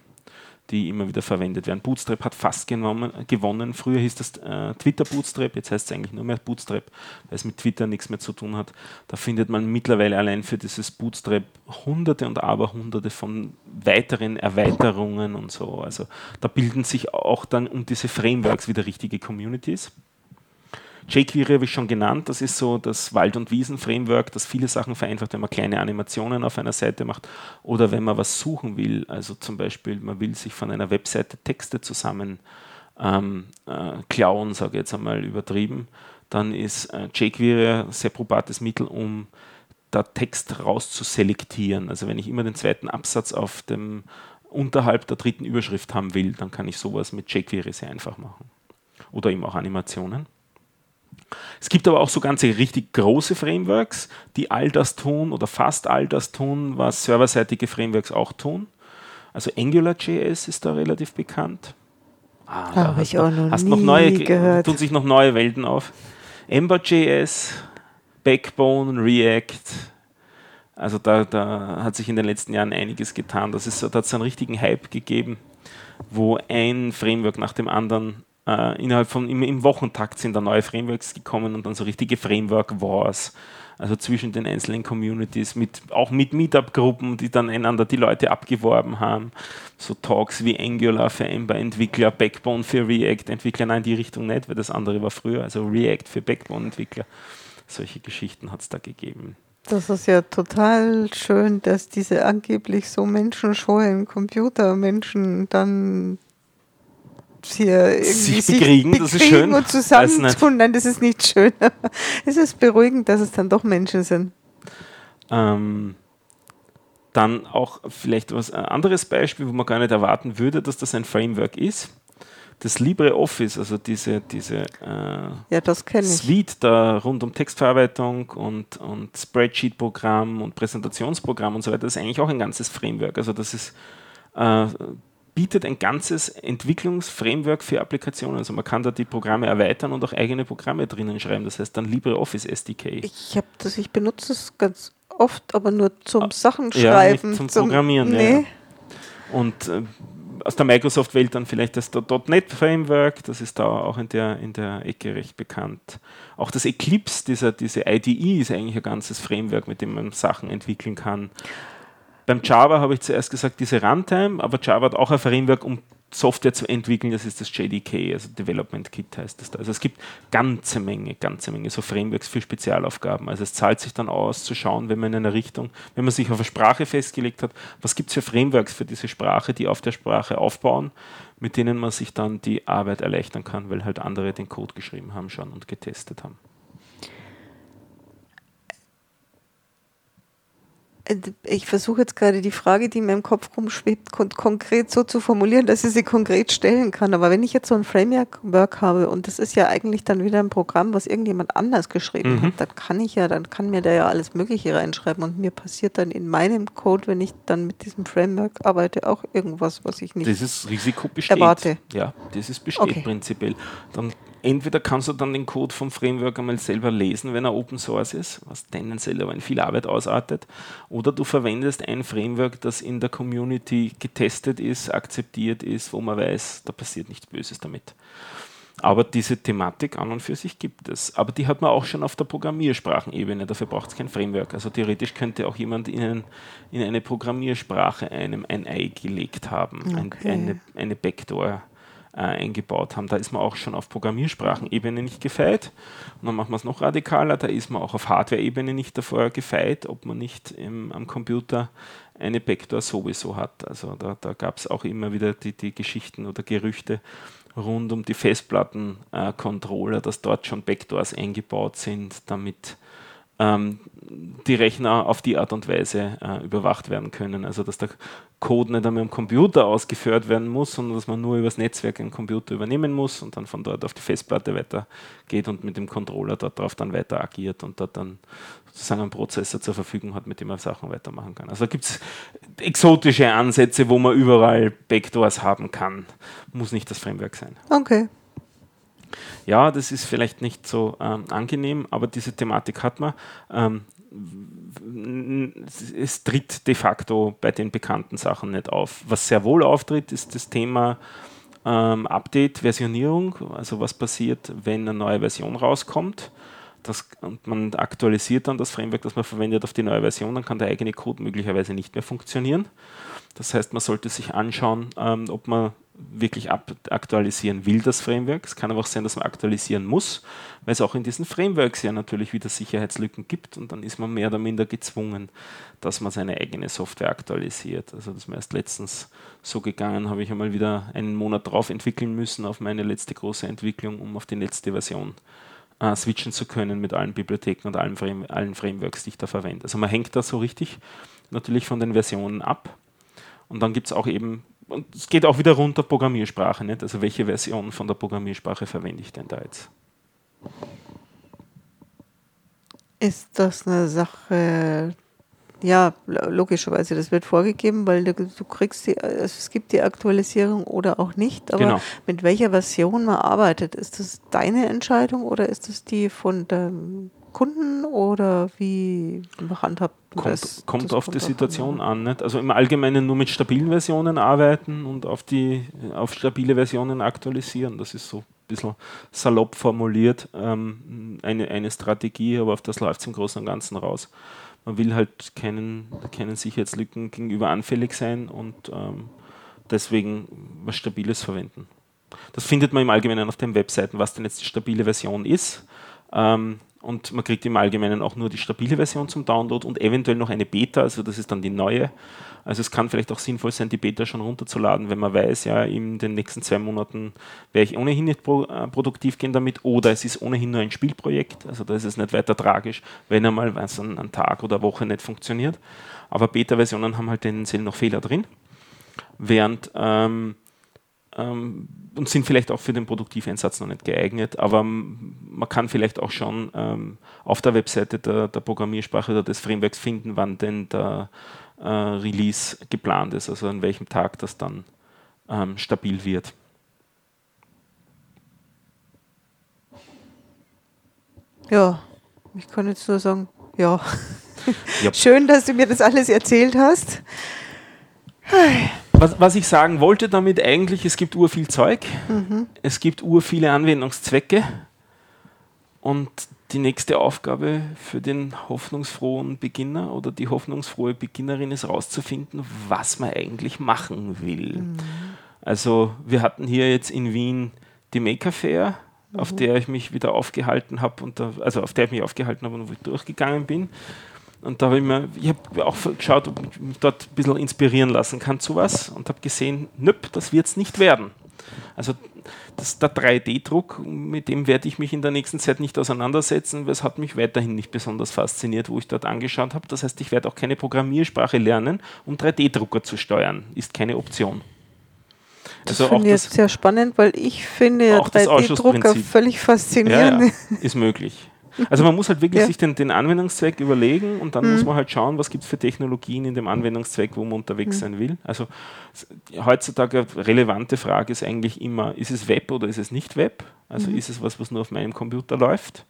die immer wieder verwendet werden. Bootstrap hat fast genommen, gewonnen. Früher hieß das äh, Twitter Bootstrap, jetzt heißt es eigentlich nur mehr Bootstrap, weil es mit Twitter nichts mehr zu tun hat. Da findet man mittlerweile allein für dieses Bootstrap hunderte und aber hunderte von weiteren Erweiterungen und so. Also da bilden sich auch dann um diese Frameworks wieder richtige Communities jQuery habe ich schon genannt, das ist so das Wald- und Wiesen-Framework, das viele Sachen vereinfacht, wenn man kleine Animationen auf einer Seite macht oder wenn man was suchen will. Also zum Beispiel, man will sich von einer Webseite Texte zusammen ähm, äh, klauen, sage ich jetzt einmal übertrieben, dann ist äh, jQuery ein sehr probates Mittel, um da Text rauszuselektieren. Also wenn ich immer den zweiten Absatz auf dem unterhalb der dritten Überschrift haben will, dann kann ich sowas mit jQuery sehr einfach machen. Oder eben auch Animationen. Es gibt aber auch so ganze richtig große Frameworks, die all das tun oder fast all das tun, was serverseitige Frameworks auch tun. Also AngularJS ist da relativ bekannt. Ah, da Habe ich auch noch hast nie noch neue, gehört. tun sich noch neue Welten auf. Ember.js, Backbone, React. Also da, da hat sich in den letzten Jahren einiges getan. Das ist, da hat es einen richtigen Hype gegeben, wo ein Framework nach dem anderen äh, innerhalb von im, im, Wochentakt sind da neue Frameworks gekommen und dann so richtige Framework Wars. Also zwischen den einzelnen Communities, mit, auch mit Meetup-Gruppen, die dann einander die Leute abgeworben haben. So Talks wie Angular für Ember-Entwickler, Backbone für React-Entwickler. Nein, die Richtung nicht, weil das andere war früher. Also React für Backbone-Entwickler. Solche Geschichten hat es da gegeben. Das ist ja total schön, dass diese angeblich so menschenscheuen Computermenschen dann hier irgendwie sich bekriegen, sich das ist schön. und zusammentun. Nein, das ist nicht schön. es ist beruhigend, dass es dann doch Menschen sind. Ähm, dann auch vielleicht was ein anderes Beispiel, wo man gar nicht erwarten würde, dass das ein Framework ist. Das LibreOffice, also diese, diese äh, ja, Suite da rund um Textverarbeitung und, und Spreadsheet-Programm und Präsentationsprogramm und so weiter, das ist eigentlich auch ein ganzes Framework. Also das ist äh, bietet ein ganzes Entwicklungsframework für Applikationen. Also man kann da die Programme erweitern und auch eigene Programme drinnen schreiben. Das heißt dann LibreOffice SDK. Ich habe das, ich benutze es ganz oft, aber nur zum ah, Sachen schreiben. Ja, zum, zum Programmieren. Nee. Ja. Und äh, aus der Microsoft-Welt dann vielleicht das .NET-Framework, das ist da auch in der, in der Ecke recht bekannt. Auch das Eclipse, dieser, diese IDE, ist eigentlich ein ganzes Framework, mit dem man Sachen entwickeln kann. Beim Java habe ich zuerst gesagt, diese Runtime, aber Java hat auch ein Framework, um Software zu entwickeln, das ist das JDK, also Development Kit heißt das da. Also es gibt ganze Menge, ganze Menge so Frameworks für Spezialaufgaben. Also es zahlt sich dann aus zu schauen, wenn man in einer Richtung, wenn man sich auf eine Sprache festgelegt hat, was gibt es für Frameworks für diese Sprache, die auf der Sprache aufbauen, mit denen man sich dann die Arbeit erleichtern kann, weil halt andere den Code geschrieben haben schon und getestet haben. Ich versuche jetzt gerade die Frage, die mir im Kopf rumschwebt, kon konkret so zu formulieren, dass ich sie konkret stellen kann. Aber wenn ich jetzt so ein Framework habe und das ist ja eigentlich dann wieder ein Programm, was irgendjemand anders geschrieben mhm. hat, dann kann ich ja, dann kann mir da ja alles Mögliche reinschreiben und mir passiert dann in meinem Code, wenn ich dann mit diesem Framework arbeite, auch irgendwas, was ich nicht Dieses Risiko besteht. erwarte. Ja, dieses besteht okay. prinzipiell. Dann entweder kannst du dann den Code vom Framework einmal selber lesen, wenn er Open Source ist, was tendenziell aber in viel Arbeit ausartet, oder du verwendest ein Framework, das in der Community getestet ist, akzeptiert ist, wo man weiß, da passiert nichts Böses damit. Aber diese Thematik an und für sich gibt es. Aber die hat man auch schon auf der Programmiersprachenebene. Dafür braucht es kein Framework. Also theoretisch könnte auch jemand in, in eine Programmiersprache einem ein Ei gelegt haben, okay. ein, eine, eine Backdoor äh, eingebaut haben. Da ist man auch schon auf Programmiersprachenebene nicht gefeit. Und dann machen wir es noch radikaler, da ist man auch auf Hardware-Ebene nicht davor gefeit, ob man nicht im, am Computer eine Backdoor sowieso hat. Also da, da gab es auch immer wieder die, die Geschichten oder Gerüchte rund um die Festplattencontroller, äh, dass dort schon Backdoors eingebaut sind, damit die Rechner auf die Art und Weise äh, überwacht werden können. Also dass der Code nicht einmal am Computer ausgeführt werden muss, sondern dass man nur übers Netzwerk einen Computer übernehmen muss und dann von dort auf die Festplatte weitergeht und mit dem Controller dort drauf dann weiter agiert und dort dann sozusagen einen Prozessor zur Verfügung hat, mit dem man Sachen weitermachen kann. Also da gibt es exotische Ansätze, wo man überall Backdoors haben kann. Muss nicht das Framework sein. Okay. Ja, das ist vielleicht nicht so ähm, angenehm, aber diese Thematik hat man. Ähm, es tritt de facto bei den bekannten Sachen nicht auf. Was sehr wohl auftritt, ist das Thema ähm, Update, Versionierung, also was passiert, wenn eine neue Version rauskommt. Das, und man aktualisiert dann das Framework, das man verwendet, auf die neue Version, dann kann der eigene Code möglicherweise nicht mehr funktionieren. Das heißt, man sollte sich anschauen, ähm, ob man wirklich aktualisieren will, das Framework. Es kann aber auch sein, dass man aktualisieren muss, weil es auch in diesen Frameworks ja natürlich wieder Sicherheitslücken gibt und dann ist man mehr oder minder gezwungen, dass man seine eigene Software aktualisiert. Also das ist mir erst letztens so gegangen, habe ich einmal wieder einen Monat drauf entwickeln müssen auf meine letzte große Entwicklung, um auf die letzte Version äh, switchen zu können mit allen Bibliotheken und allen, Frame allen Frameworks, die ich da verwende. Also man hängt da so richtig natürlich von den Versionen ab. Und dann gibt es auch eben und es geht auch wieder runter Programmiersprache, nicht? Also welche Version von der Programmiersprache verwende ich denn da jetzt? Ist das eine Sache, ja, logischerweise, das wird vorgegeben, weil du, du kriegst die, also es gibt die Aktualisierung oder auch nicht, aber genau. mit welcher Version man arbeitet, ist das deine Entscheidung oder ist das die von dem Kunden oder wie handhabt kommt, das? Kommt das auf kommt die Situation an. Nicht? Also im Allgemeinen nur mit stabilen Versionen arbeiten und auf, die, auf stabile Versionen aktualisieren. Das ist so ein bisschen salopp formuliert ähm, eine, eine Strategie, aber auf das läuft es im Großen und Ganzen raus. Man will halt keinen, keinen Sicherheitslücken gegenüber anfällig sein und ähm, deswegen was Stabiles verwenden. Das findet man im Allgemeinen auf den Webseiten, was denn jetzt die stabile Version ist. Ähm, und man kriegt im Allgemeinen auch nur die stabile Version zum Download und eventuell noch eine Beta, also das ist dann die neue. Also es kann vielleicht auch sinnvoll sein, die Beta schon runterzuladen, wenn man weiß, ja, in den nächsten zwei Monaten werde ich ohnehin nicht pro, äh, produktiv gehen damit oder es ist ohnehin nur ein Spielprojekt, also da ist es nicht weiter tragisch, wenn einmal was an einem Tag oder Woche nicht funktioniert. Aber Beta-Versionen haben halt tendenziell noch Fehler drin, während ähm, ähm, und sind vielleicht auch für den Produktiveinsatz noch nicht geeignet, aber man kann vielleicht auch schon ähm, auf der Webseite der, der, Programmiersprache oder des Frameworks finden, wann denn der äh, Release geplant ist, also an welchem Tag das dann ähm, stabil wird. Ja, ich kann jetzt nur sagen, ja. ja. Schön, dass du mir das alles erzählt hast was, was ich sagen wollte damit eigentlich, es gibt ur viel Zeug, mhm. es gibt ur viele Anwendungszwecke und die nächste Aufgabe für den hoffnungsfrohen Beginner oder die hoffnungsfrohe Beginnerin ist herauszufinden, was man eigentlich machen will. Mhm. Also wir hatten hier jetzt in Wien die Maker Fair, mhm. auf der ich mich wieder aufgehalten habe und da, also auf der ich mich aufgehalten habe und wo ich durchgegangen bin. Und da habe ich mir, ich habe auch geschaut, ob ich mich dort ein bisschen inspirieren lassen kann zu was und habe gesehen, nöpp, das wird es nicht werden. Also das, der 3D-Druck, mit dem werde ich mich in der nächsten Zeit nicht auseinandersetzen, weil es hat mich weiterhin nicht besonders fasziniert, wo ich dort angeschaut habe. Das heißt, ich werde auch keine Programmiersprache lernen, um 3D-Drucker zu steuern. Ist keine Option. Also das finde ich jetzt sehr spannend, weil ich finde ja 3D-Drucker völlig faszinierend. Ja, ja, ist möglich. Also man muss halt wirklich ja. sich den, den, Anwendungszweck überlegen und dann mhm. muss man halt schauen, was gibt es für Technologien in dem Anwendungszweck, wo man unterwegs mhm. sein will. Also heutzutage relevante Frage ist eigentlich immer, ist es Web oder ist es nicht Web? Also mhm. ist es was, was nur auf meinem Computer läuft?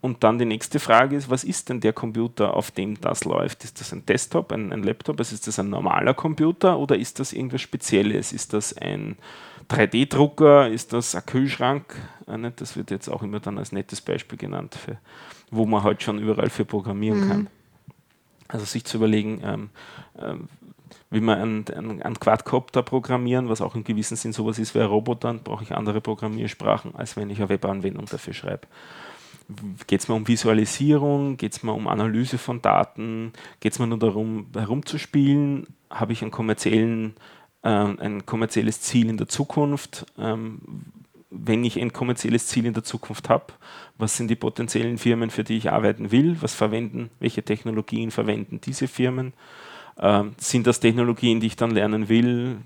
Und dann die nächste Frage ist, was ist denn der Computer, auf dem das läuft? Ist das ein Desktop, ein, ein Laptop? Also ist das ein normaler Computer oder ist das irgendwas Spezielles? Ist das ein 3D-Drucker, ist das ein Kühlschrank. Äh, das wird jetzt auch immer dann als nettes Beispiel genannt, für, wo man halt schon überall für programmieren mhm. kann. Also sich zu überlegen, ähm, ähm, will man einen, einen, einen, Quadcopter programmieren, was auch im gewissen Sinn sowas ist wie ein Roboter, dann brauche ich andere Programmiersprachen, als wenn ich eine Webanwendung dafür schreibe. Geht es mir um Visualisierung? Geht es mir um Analyse von Daten? Geht es mir nur darum, herumzuspielen? Habe ich einen kommerziellen ein kommerzielles Ziel in der Zukunft, ähm, wenn ich ein kommerzielles Ziel in der Zukunft habe, was sind die potenziellen Firmen, für die ich arbeiten will, was verwenden, welche Technologien verwenden diese Firmen, ähm, sind das Technologien, die ich dann lernen will,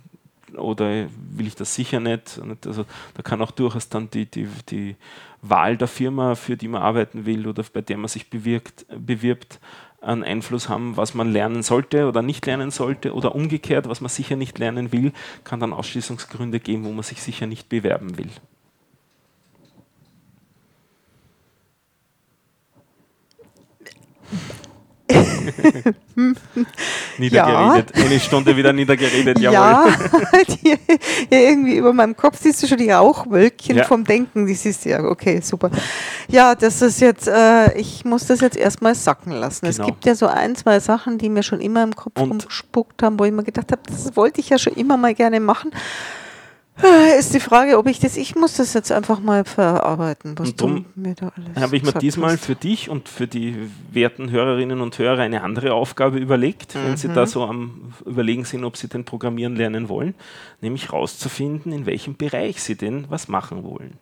oder will ich das sicher nicht? Also da kann auch durchaus dann die, die, die Wahl der Firma, für die man arbeiten will oder bei der man sich bewirkt, bewirbt, einen Einfluss haben, was man lernen sollte oder nicht lernen sollte oder umgekehrt, was man sicher nicht lernen will, kann dann Ausschließungsgründe geben, wo man sich sicher nicht bewerben will. niedergeredet. Ja. Eine Stunde wieder niedergeredet, jawohl. Ja, die, ja, irgendwie über meinem Kopf siehst du schon die Rauchwölkchen ja. vom Denken. Die siehst du ja, okay, super. Ja, das ist jetzt, äh, ich muss das jetzt erstmal sacken lassen. Genau. Es gibt ja so ein, zwei Sachen, die mir schon immer im Kopf Und rumgespuckt haben, wo ich mir gedacht habe, das wollte ich ja schon immer mal gerne machen. Äh, ist die Frage, ob ich das, ich muss das jetzt einfach mal verarbeiten, was und du mir da alles habe ich mir diesmal hast. für dich und für die werten Hörerinnen und Hörer eine andere Aufgabe überlegt, mhm. wenn sie da mhm. so am Überlegen sind, ob sie denn Programmieren lernen wollen, nämlich rauszufinden, in welchem Bereich sie denn was machen wollen.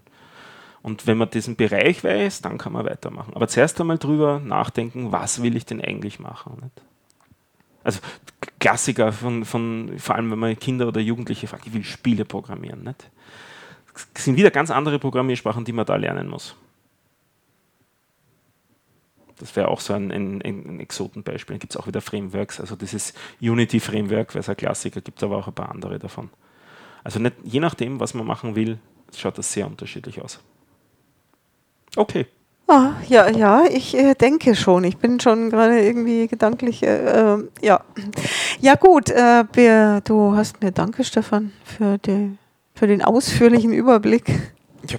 Und wenn man diesen Bereich weiß, dann kann man weitermachen. Aber zuerst einmal drüber nachdenken, was will ich denn eigentlich machen? Nicht? Also Klassiker von, von, vor allem wenn man Kinder oder Jugendliche fragt, ich will Spiele programmieren. Nicht? Das sind wieder ganz andere Programmiersprachen, die man da lernen muss. Das wäre auch so ein, ein, ein Exotenbeispiel. Da gibt es auch wieder Frameworks. Also dieses Unity-Framework wäre so ein Klassiker, gibt es aber auch ein paar andere davon. Also nicht, je nachdem, was man machen will, schaut das sehr unterschiedlich aus. Okay. Ah, ja, ja, ich äh, denke schon. Ich bin schon gerade irgendwie gedanklich, äh, äh, ja. Ja gut, äh, wir, du hast mir danke, Stefan, für, die, für den ausführlichen Überblick. Ja,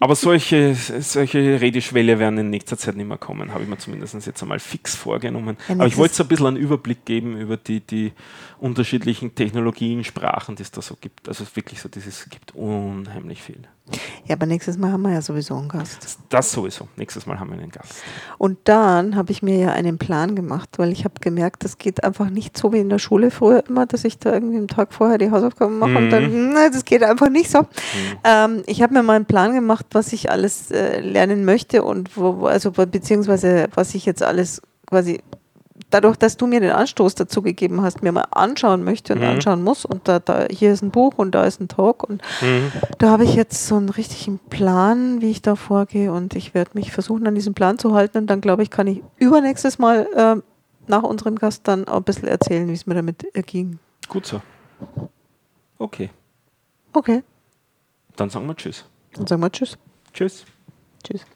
aber solche, solche Redeschwelle werden in nächster Zeit nicht mehr kommen, habe ich mir zumindest jetzt einmal fix vorgenommen. Ja, aber ich wollte so ein bisschen einen Überblick geben über die, die unterschiedlichen Technologien, Sprachen, die es da so gibt. Also wirklich so, dieses gibt unheimlich viel. Ja, aber nächstes Mal haben wir ja sowieso einen Gast. Das sowieso. Nächstes Mal haben wir einen Gast. Und dann habe ich mir ja einen Plan gemacht, weil ich habe gemerkt, das geht einfach nicht so wie in der Schule früher immer, dass ich da irgendwie am Tag vorher die Hausaufgaben mache mhm. und dann, mhm. ne, das geht einfach nicht so. Mhm. Ähm, ich habe mir mal einen Plan gemacht, was ich alles äh, lernen möchte und wo, also beziehungsweise was ich jetzt alles quasi dadurch, dass du mir den Anstoß dazu gegeben hast, mir mal anschauen möchte und mhm. anschauen muss und da, da hier ist ein Buch und da ist ein Talk und mhm. da habe ich jetzt so einen richtigen Plan, wie ich da vorgehe und ich werde mich versuchen, an diesem Plan zu halten und dann glaube ich, kann ich übernächstes Mal äh, nach unserem Gast dann auch ein bisschen erzählen, wie es mir damit ging. Gut so. Okay. Okay. Dann sagen wir Tschüss. Dann sagen wir Tschüss. Tschüss. Tschüss.